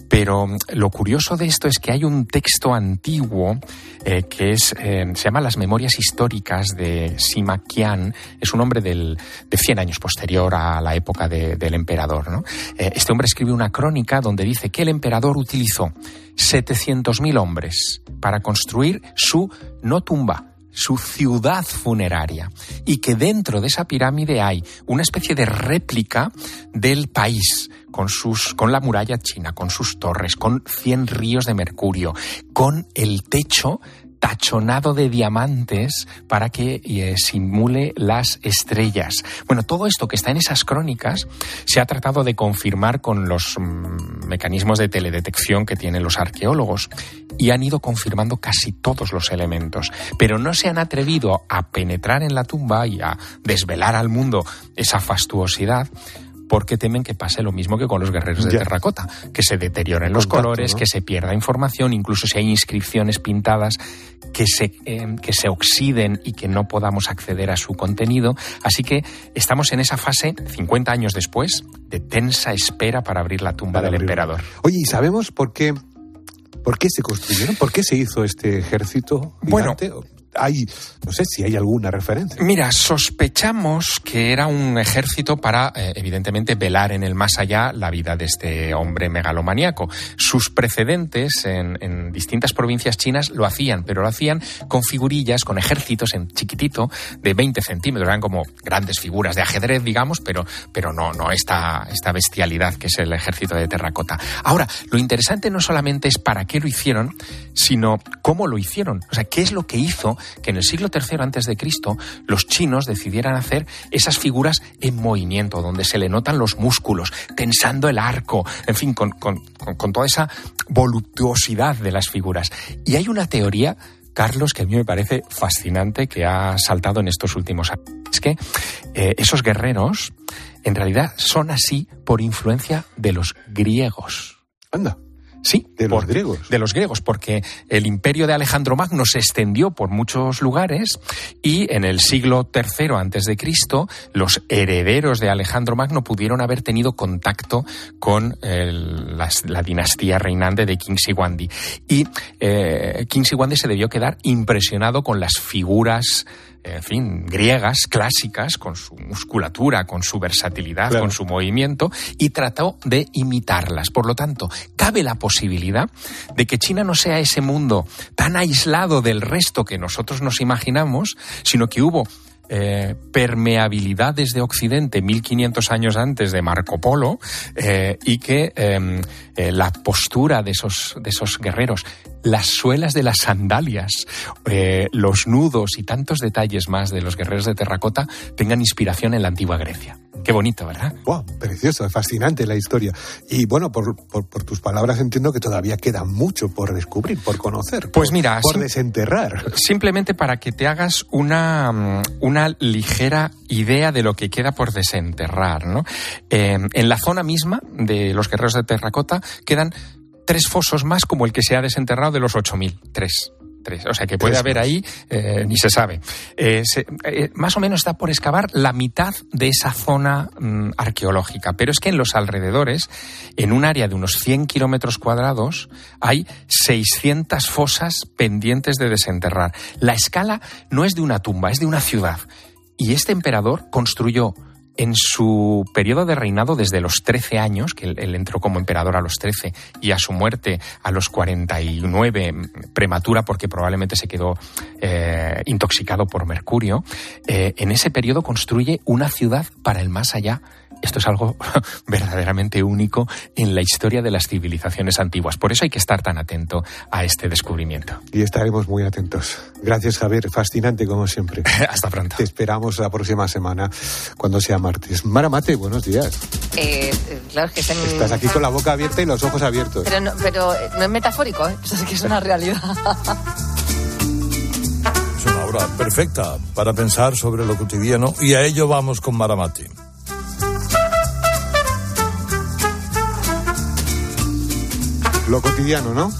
Pero mm, lo curioso de esto es que hay un texto antiguo eh, que es, eh, se llama Las Memorias Históricas de Sima Qian. Es un hombre del, de 100 años posterior a la época de- del emperador. ¿no? Eh, este hombre escribe una crónica donde dice que el emperador utilizó 700.000 hombres para construir su no tumba, su ciudad funeraria. Y que dentro de esa pirámide hay una especie de réplica del país con sus con la muralla china, con sus torres, con 100 ríos de mercurio, con el techo tachonado de diamantes para que eh, simule las estrellas. Bueno, todo esto que está en esas crónicas se ha tratado de confirmar con los mm, mecanismos de teledetección que tienen los arqueólogos y han ido confirmando casi todos los elementos, pero no se han atrevido a penetrar en la tumba y a desvelar al mundo esa fastuosidad porque temen que pase lo mismo que con los guerreros de Ya. terracota, que se deterioren los Contacto, colores, ¿no? que se pierda información, incluso si hay inscripciones pintadas que se, eh, que se oxiden y que no podamos acceder a su contenido. Así que estamos en esa fase, 50 años después, de tensa espera para abrir la tumba del emperador. Oye, ¿y sabemos por qué, por qué se construyeron? ¿Por qué se hizo este ejército? Bueno. Hay, no sé si hay alguna referencia. Mira, sospechamos que era un ejército para, eh, evidentemente, velar en el más allá la vida de este hombre megalomaníaco. Sus precedentes en, en distintas provincias chinas lo hacían, pero lo hacían con figurillas, con ejércitos en chiquitito de 20 centímetros. Eran como grandes figuras de ajedrez, digamos, pero, pero no, no esta, esta bestialidad que es el ejército de terracota. Ahora, lo interesante no solamente es para qué lo hicieron, sino cómo lo hicieron. O sea, qué es lo que hizo que en el siglo III Cristo los chinos decidieran hacer esas figuras en movimiento, donde se le notan los músculos, tensando el arco, en fin, con, con- con- con toda esa voluptuosidad de las figuras. Y hay una teoría, Carlos, que a mí me parece fascinante, que ha saltado en estos últimos años. Es que eh, esos guerreros en realidad son así por influencia de los griegos. Anda. Sí, de los porque- griegos. De los griegos, porque el imperio de Alejandro Magno se extendió por muchos lugares y en el siglo III antes de Cristo los herederos de Alejandro Magno pudieron haber tenido contacto con el- la dinastía reinante de King Siwandi. Y eh, King Siwandi se debió quedar impresionado con las figuras en fin, griegas, clásicas, con su musculatura, con su versatilidad, con su movimiento, y trató de imitarlas. Por lo tanto, cabe la posibilidad de que China no sea ese mundo tan aislado del resto que nosotros nos imaginamos, sino que hubo eh, permeabilidad desde Occidente 1500 años antes de Marco Polo eh, y que em, eh, la postura de esos, de esos guerreros, las suelas de las sandalias, eh, los nudos y tantos detalles más de los guerreros de terracota tengan inspiración en la antigua Grecia. Qué bonito, ¿verdad? Wow, precioso, fascinante la historia. Y bueno, por, por, por tus palabras entiendo que todavía queda mucho por descubrir, por conocer. Pues por- mira, por sim- desenterrar. Simplemente para que te hagas una, mm, una ligera idea de lo que queda por desenterrar. ¿no? Eh, en la zona misma de los guerreros de terracota quedan tres fosos más como el que se ha desenterrado de los 8.000. Tres. Tres. O sea que puede haber ahí, eh, ni se sabe. Eh, se- eh, más o menos está por excavar la mitad de esa zona mm, arqueológica. Pero es que en los alrededores, en un área de unos 100 kilómetros cuadrados, hay 600 fosas pendientes de desenterrar. La escala no es de una tumba, es de una ciudad. Y este emperador construyó en su periodo de reinado desde los 13 años, que él, entró como emperador a los 13 y a su muerte a los 49, mm, prematura porque probablemente se quedó eh, intoxicado por mercurio, eh, en ese periodo construye una ciudad para el más allá. Esto es algo (laughs) verdaderamente único en la historia de las civilizaciones antiguas. Por eso hay que estar tan atento a este descubrimiento. Y estaremos muy atentos. Gracias, Javier. Fascinante como siempre. (laughs) Hasta pronto. Te esperamos la próxima semana cuando sea martes. Mara Mate, buenos días. Eh, claro, es que es en- Estás aquí con la boca abierta y los ojos abiertos. Pero no, pero eh, no es metafórico, ¿eh? (laughs) es que es una realidad. Es una obra perfecta para pensar sobre lo cotidiano y a ello vamos con Maramati. Lo cotidiano, ¿no?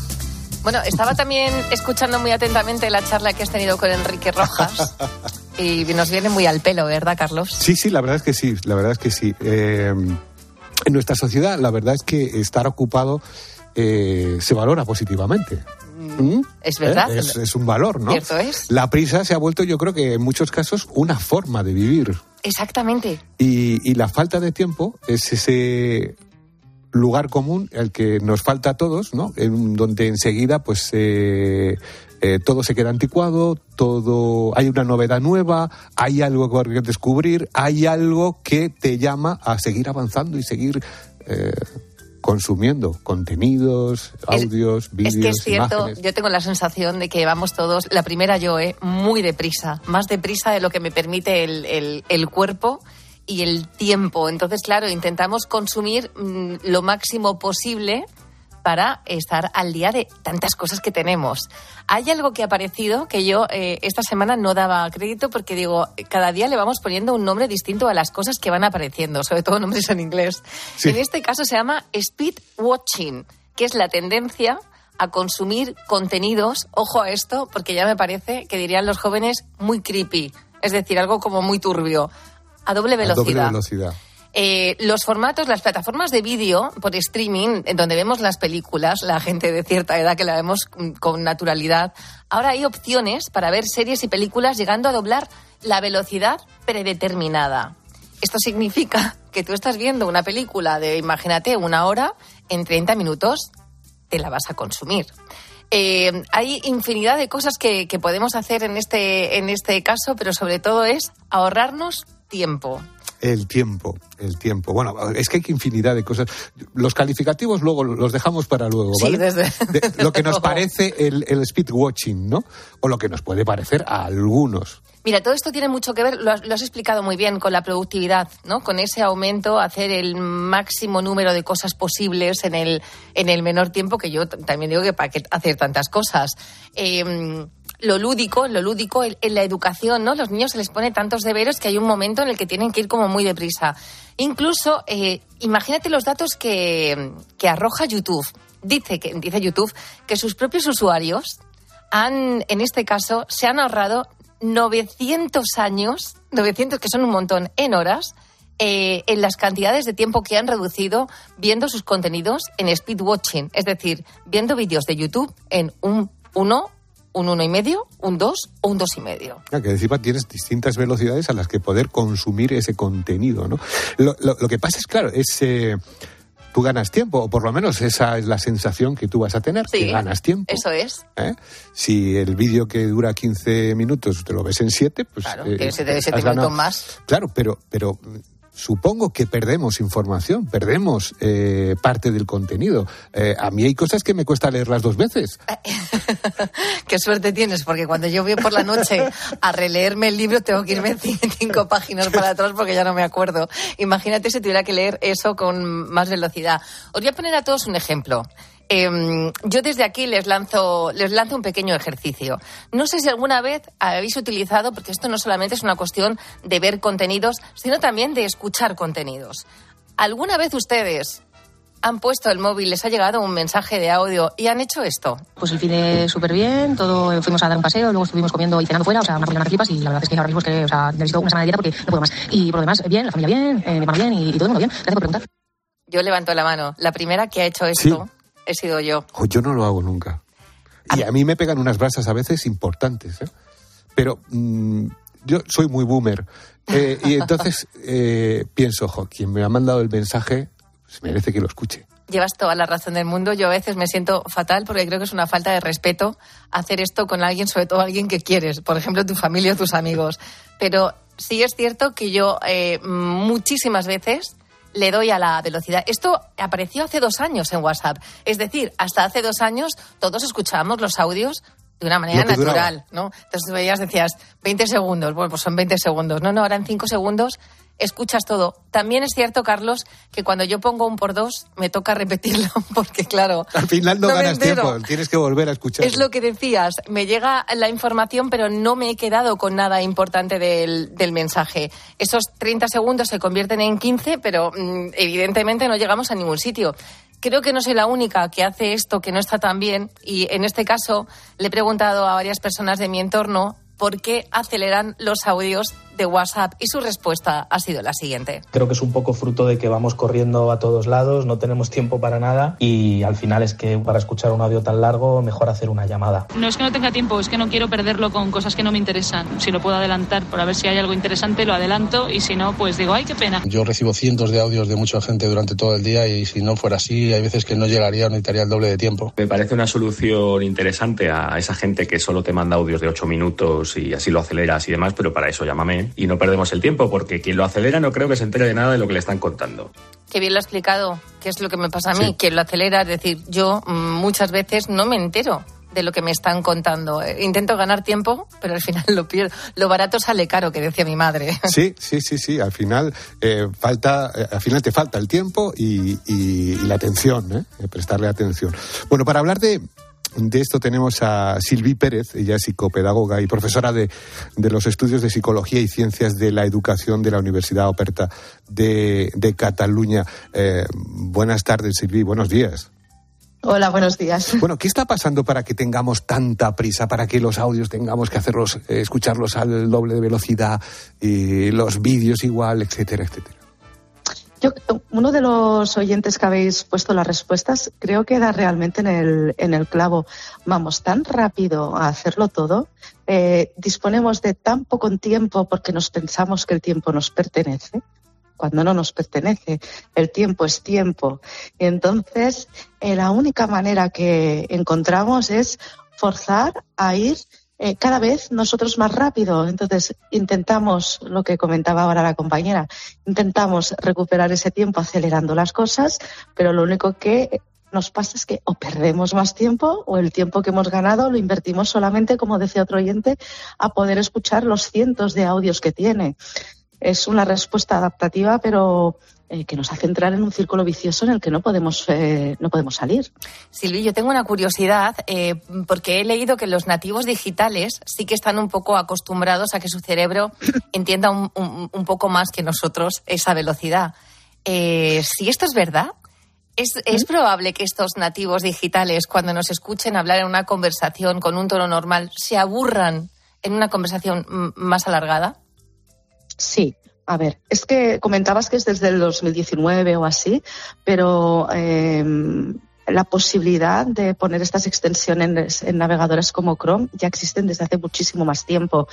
Bueno, estaba también escuchando muy atentamente la charla que has tenido con Enrique Rojas (laughs) y nos viene muy al pelo, ¿verdad, Carlos? Sí, sí, la verdad es que sí, la verdad es que sí. Eh, en nuestra sociedad, la verdad es que estar ocupado eh, se valora positivamente. ¿Mm? Es verdad. ¿Eh? Es, es un valor, ¿no? Cierto es. La prisa se ha vuelto, yo creo que en muchos casos, una forma de vivir. Exactamente. Y, y la falta de tiempo es ese lugar común al que nos falta a todos, ¿no? En donde enseguida, pues, eh, eh, todo se queda anticuado, todo hay una novedad nueva, hay algo que descubrir, hay algo que te llama a seguir avanzando y seguir eh, consumiendo contenidos, audios, Es vídeos, que es cierto, imágenes. yo tengo la sensación de que vamos todos, la primera yo, ¿eh? muy deprisa, más deprisa de lo que me permite el, el- el cuerpo y el tiempo. Entonces, claro, intentamos consumir mm, lo máximo posible para estar al día de tantas cosas que tenemos. Hay algo que ha aparecido que yo eh, esta semana no daba crédito porque digo, cada día le vamos poniendo un nombre distinto a las cosas que van apareciendo, sobre todo nombres en inglés. En este caso se llama speed watching, que es la tendencia a consumir contenidos, ojo a esto, porque ya me parece que dirían los jóvenes muy creepy, es decir, algo como muy turbio, a doble A velocidad. doble velocidad. Eh, los formatos, las plataformas de vídeo por streaming, en donde vemos las películas, la gente de cierta edad que la vemos con naturalidad, ahora hay opciones para ver series y películas llegando a doblar la velocidad predeterminada. Esto significa (laughs) que tú estás viendo una película de, imagínate, una hora, en 30 minutos te la vas a consumir. Eh, hay infinidad de cosas que, que podemos hacer en este, en este caso, pero sobre todo es ahorrarnos tiempo. El tiempo, el tiempo. Bueno, es que hay infinidad de cosas. Los calificativos luego los dejamos para luego, Sí, ¿vale? desde- De- lo que nos (laughs) luego. parece el, el speed watching, ¿no? O lo que nos puede parecer a algunos. Mira, todo esto tiene mucho que ver, lo has, lo has explicado muy bien, con la productividad, ¿no? Con ese aumento, hacer el máximo número de cosas posibles en el, en el menor tiempo, que yo también digo que para qué hacer tantas cosas. Eh, lo lúdico, lo lúdico, en, la educación, ¿no? Los niños se les pone tantos deberes que hay un momento en el que tienen que ir como muy deprisa. Incluso, eh, imagínate los datos que, que arroja YouTube. Dice, que, dice YouTube que sus propios usuarios han, en este caso, se han ahorrado 900 años, 900 que son un montón en horas, eh, en las cantidades de tiempo que han reducido viendo sus contenidos en speed watching, es decir, viendo vídeos de YouTube en un 1 un uno y medio, un 2 o un dos y medio. Ah, que encima tienes distintas velocidades a las que poder consumir ese contenido, ¿no? Lo, lo- lo que pasa es, claro, es... eh, tú ganas tiempo, o por lo menos esa es la sensación que tú vas a tener, Sí, que ganas tiempo. Eso es. ¿eh? Si el vídeo que dura 15 minutos te lo ves en 7, pues... Claro, eh, siete has ganado. minutos más. Claro, pero, pero supongo que perdemos información, perdemos eh, parte del contenido. Eh, a mí hay cosas que me cuesta leerlas dos veces. (laughs) Qué suerte tienes, porque cuando yo voy por la noche a releerme el libro tengo que irme ci- cinco páginas para atrás porque ya no me acuerdo. Imagínate si tuviera que leer eso con más velocidad. Os voy a poner a todos un ejemplo. Em, yo desde aquí les lanzo, les lanzo un pequeño ejercicio. No sé si alguna vez habéis utilizado, porque esto no solamente es una cuestión de ver contenidos, sino también de escuchar contenidos. ¿Alguna vez ustedes han puesto el móvil, les ha llegado un mensaje de audio y han hecho esto? Pues el fin de súper bien, todo, eh, fuimos a dar un paseo, luego estuvimos comiendo y cenando fuera, o sea, una comida que flipas y la verdad es que ahora mismo es que, o sea, necesito una semana de dieta porque no puedo más. Y por lo demás, bien, la familia bien, eh, mi hermano bien y, y todo el mundo bien. Gracias por preguntar. Yo levanto la mano. La primera que ha hecho esto he sido yo. O yo no lo hago nunca. Y a mí me pegan unas brasas a veces importantes. ¿eh? Pero mm, yo soy muy boomer. Eh, y (laughs) entonces eh, pienso, ojo, quien me ha mandado el mensaje pues, merece que lo escuche. Llevas toda la razón del mundo. Yo a veces me siento fatal porque creo que es una falta de respeto hacer esto con alguien, sobre todo alguien que quieres, por ejemplo, tu familia o tus amigos. Pero sí es cierto que yo eh, muchísimas veces le doy a la velocidad. Esto apareció hace dos años en WhatsApp. Es decir, hasta hace dos años todos escuchábamos los audios de una manera que duraba. natural, ¿no? Entonces tú veías, decías, 20 segundos, bueno, pues son 20 segundos. No, no, ahora en 5 segundos escuchas todo. También es cierto, Carlos, que cuando yo pongo un por dos, me toca repetirlo, (laughs) porque claro, Al final no, ganas tiempo, tienes que volver a escuchar. es lo que decías, me llega la información, pero no me he quedado con nada importante del, del mensaje. Esos 30 segundos se convierten en 15, pero mm, evidentemente no llegamos a ningún sitio. Creo que no soy la única que hace esto que no está tan bien y en este caso le he preguntado a varias personas de mi entorno por qué aceleran los audios de WhatsApp y su respuesta ha sido la siguiente. Creo que es un poco fruto de que vamos corriendo a todos lados, no tenemos tiempo para nada y al final es que para escuchar un audio tan largo mejor hacer una llamada. No es que no tenga tiempo, es que no quiero perderlo con cosas que no me interesan. Si lo puedo adelantar por a ver si hay algo interesante, lo adelanto y si no, pues digo, ay, qué pena. Yo recibo cientos de audios de mucha gente durante todo el día y si no fuera así, hay veces que no llegaría o necesitaría el doble de tiempo. Me parece una solución interesante a esa gente que solo te manda audios de 8 minutos y así lo aceleras y demás, pero para eso llámame y no perdemos el tiempo porque quien lo acelera no creo que se entere de nada de lo que le están contando. Qué bien lo ha explicado, que es lo que me pasa a mí, que lo acelera, es decir, yo mm, muchas veces no me entero de lo que me están contando. Eh, Intento ganar tiempo, pero al final (laughs) lo pierdo. Lo barato sale caro, que decía mi madre. (laughs) Sí, sí, sí, sí. Al final eh, falta, eh, al final te falta el tiempo y, y- y la atención, ¿eh? Eh, prestarle atención. Bueno, para hablar de de esto tenemos a Silvi Pérez, ella es psicopedagoga y profesora de, de los estudios de psicología y ciencias de la educación de la Universidad Operta de, de Cataluña. Eh, buenas tardes, Silvi, buenos días. Hola, buenos días. Bueno, ¿qué está pasando para que tengamos tanta prisa, para que los audios tengamos que hacerlos, eh, escucharlos al doble de velocidad, y los vídeos igual, etcétera, etcétera? Yo, uno de los oyentes que habéis puesto las respuestas creo que da realmente en el, en el clavo. Vamos tan rápido a hacerlo todo, eh, disponemos de tan poco tiempo porque nos pensamos que el tiempo nos pertenece, cuando no nos pertenece. El tiempo es tiempo. Y entonces, eh, la única manera que encontramos es forzar a ir eh, cada vez nosotros más rápido. Entonces, intentamos, lo que comentaba ahora la compañera, intentamos recuperar ese tiempo acelerando las cosas, pero lo único que nos pasa es que o perdemos más tiempo o el tiempo que hemos ganado lo invertimos solamente, como decía otro oyente, a poder escuchar los cientos de audios que tiene. Es una respuesta adaptativa, pero eh, que nos hace entrar en un círculo vicioso en el que no podemos, eh, no podemos salir. Silvi, yo tengo una curiosidad, eh, porque he leído que los nativos digitales sí que están un poco acostumbrados a que su cerebro (coughs) entienda un, un- un poco más que nosotros esa velocidad. Si esto es verdad, ¿es, es probable que estos nativos digitales, cuando nos escuchen hablar en una conversación con un tono normal, se aburran en una conversación mm, más alargada? Sí, a ver, es que comentabas que es desde el 2019 o así, pero eh, la posibilidad de poner estas extensiones en navegadores como Chrome ya existen desde hace muchísimo más tiempo.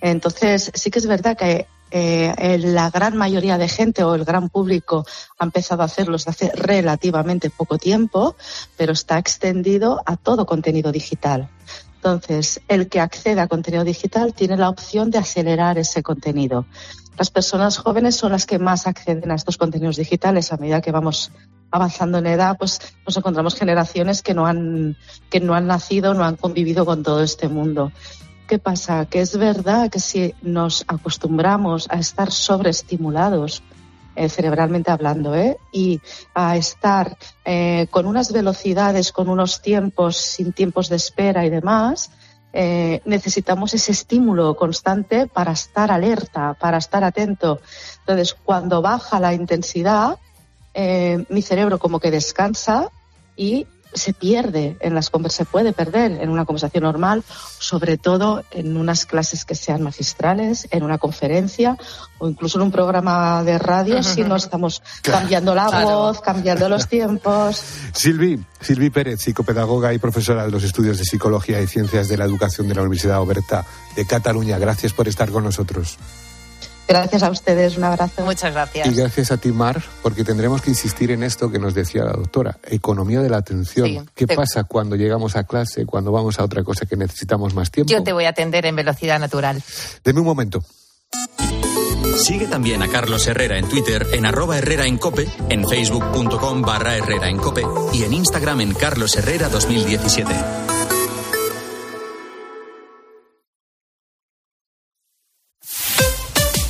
Entonces, sí que es verdad que eh, la gran mayoría de gente o el gran público ha empezado a hacerlo desde hace relativamente poco tiempo, pero está extendido a todo contenido digital. Entonces, el que accede a contenido digital tiene la opción de acelerar ese contenido. Las personas jóvenes son las que más acceden a estos contenidos digitales. A medida que vamos avanzando en edad, pues nos encontramos generaciones que no han, que no han nacido, no han convivido con todo este mundo. ¿Qué pasa? Que es verdad que si nos acostumbramos a estar sobreestimulados, eh, cerebralmente hablando, ¿eh? y a estar eh, con unas velocidades, con unos tiempos, sin tiempos de espera y demás, eh, necesitamos ese estímulo constante para estar alerta, para estar atento. Entonces, cuando baja la intensidad, mi cerebro como que descansa y se pierde en las se puede perder en una conversación normal, sobre todo en unas clases que sean magistrales, en una conferencia o incluso en un programa de radio (laughs) si no estamos cambiando la voz, cambiando los (laughs) tiempos. Silvi, Silvi Pérez, psicopedagoga y profesora de los estudios de psicología y ciencias de la educación de la Universidad Oberta de Cataluña. Gracias por estar con nosotros. Gracias a ustedes, un abrazo. Muchas gracias. Y gracias a ti, Mar, porque tendremos que insistir en esto que nos decía la doctora, economía de la atención. ¿Qué pasa cuando llegamos a clase, cuando vamos a otra cosa que necesitamos más tiempo? Yo te voy a atender en velocidad natural. Deme un momento. Sigue también a Carlos Herrera en Twitter, en arroba Herrera en Cope, en facebook.com barra Herrera en Cope y en Instagram en Carlos Herrera 2017.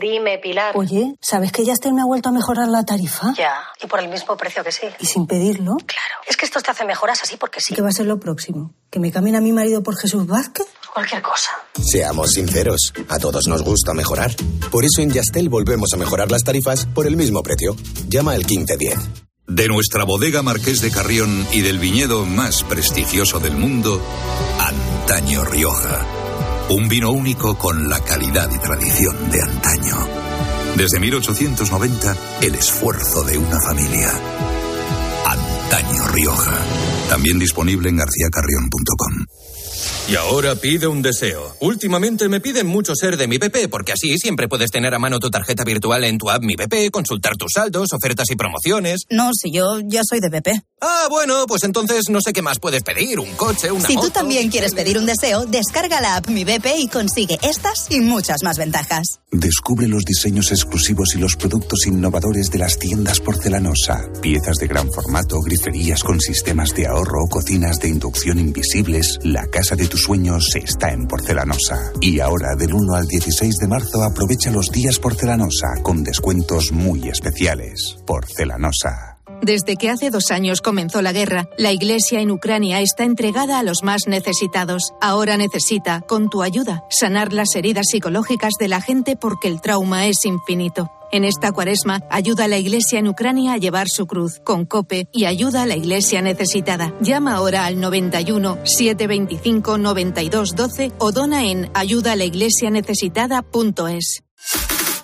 Dime, Pilar. Oye, ¿sabes que ya este me ha vuelto a mejorar la tarifa? Ya, y por el mismo precio que sí. ¿Y sin pedirlo? Claro. Es que esto te hace mejoras así porque sí. ¿Qué va a ser lo próximo? ¿Que me cambien a mi marido por Jesús Vázquez? Cualquier cosa. Seamos sinceros, a todos nos gusta mejorar. Por eso en Yastel volvemos a mejorar las tarifas por el mismo precio. Llama al 1510. De nuestra bodega Marqués de Carrión y del viñedo más prestigioso del mundo, Antaño Rioja un vino único con la calidad y tradición de antaño. Desde 1890, el esfuerzo de una familia. Antaño Rioja. También disponible en garcíacarrión.com. Y ahora pide un deseo. Últimamente me piden mucho ser de mi BP, porque así siempre puedes tener a mano tu tarjeta virtual en tu app Mi BP, consultar tus saldos, ofertas y promociones. No, si yo ya soy de BP. Ah, bueno, pues entonces no sé qué más puedes pedir, un coche, una Si tú también quieres pedir un deseo, descarga la app Mi BP y consigue estas y muchas más ventajas. Descubre los diseños exclusivos y los productos innovadores de las tiendas porcelanosa. Piezas de gran formato, griferías con sistemas de ahorro, cocinas de inducción invisibles. La casa de tus sueños está en Porcelanosa. Y ahora, del 1 al 16 de marzo, aprovecha los días Porcelanosa con descuentos muy especiales. Porcelanosa. Desde que hace dos años comenzó la guerra, la Iglesia en Ucrania está entregada a los más necesitados. Ahora necesita, con tu ayuda, sanar las heridas psicológicas de la gente porque el trauma es infinito. En esta cuaresma, ayuda a la Iglesia en Ucrania a llevar su cruz con COPE y ayuda a la Iglesia necesitada. Llama ahora al 91 725 92 12 o dona en ayudalaiglesianecesitada.es.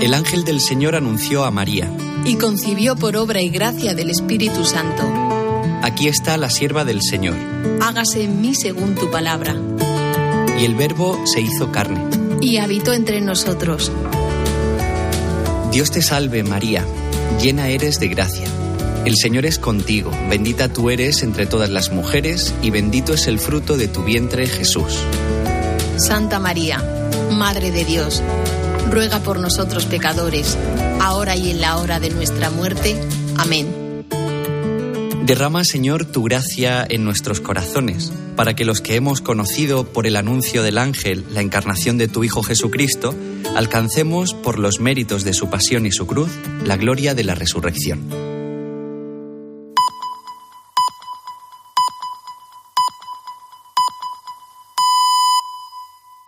El ángel del Señor anunció a María. Y concibió por obra y gracia del Espíritu Santo. Aquí está la sierva del Señor. Hágase en mí según tu palabra. Y el Verbo se hizo carne. Y habitó entre nosotros. Dios te salve María, llena eres de gracia. El Señor es contigo, bendita tú eres entre todas las mujeres y bendito es el fruto de tu vientre Jesús. Santa María, Madre de Dios, ruega por nosotros pecadores, ahora y en la hora de nuestra muerte. Amén. Derrama, Señor, tu gracia en nuestros corazones, para que los que hemos conocido por el anuncio del ángel la encarnación de tu Hijo Jesucristo, alcancemos, por los méritos de su pasión y su cruz, la gloria de la resurrección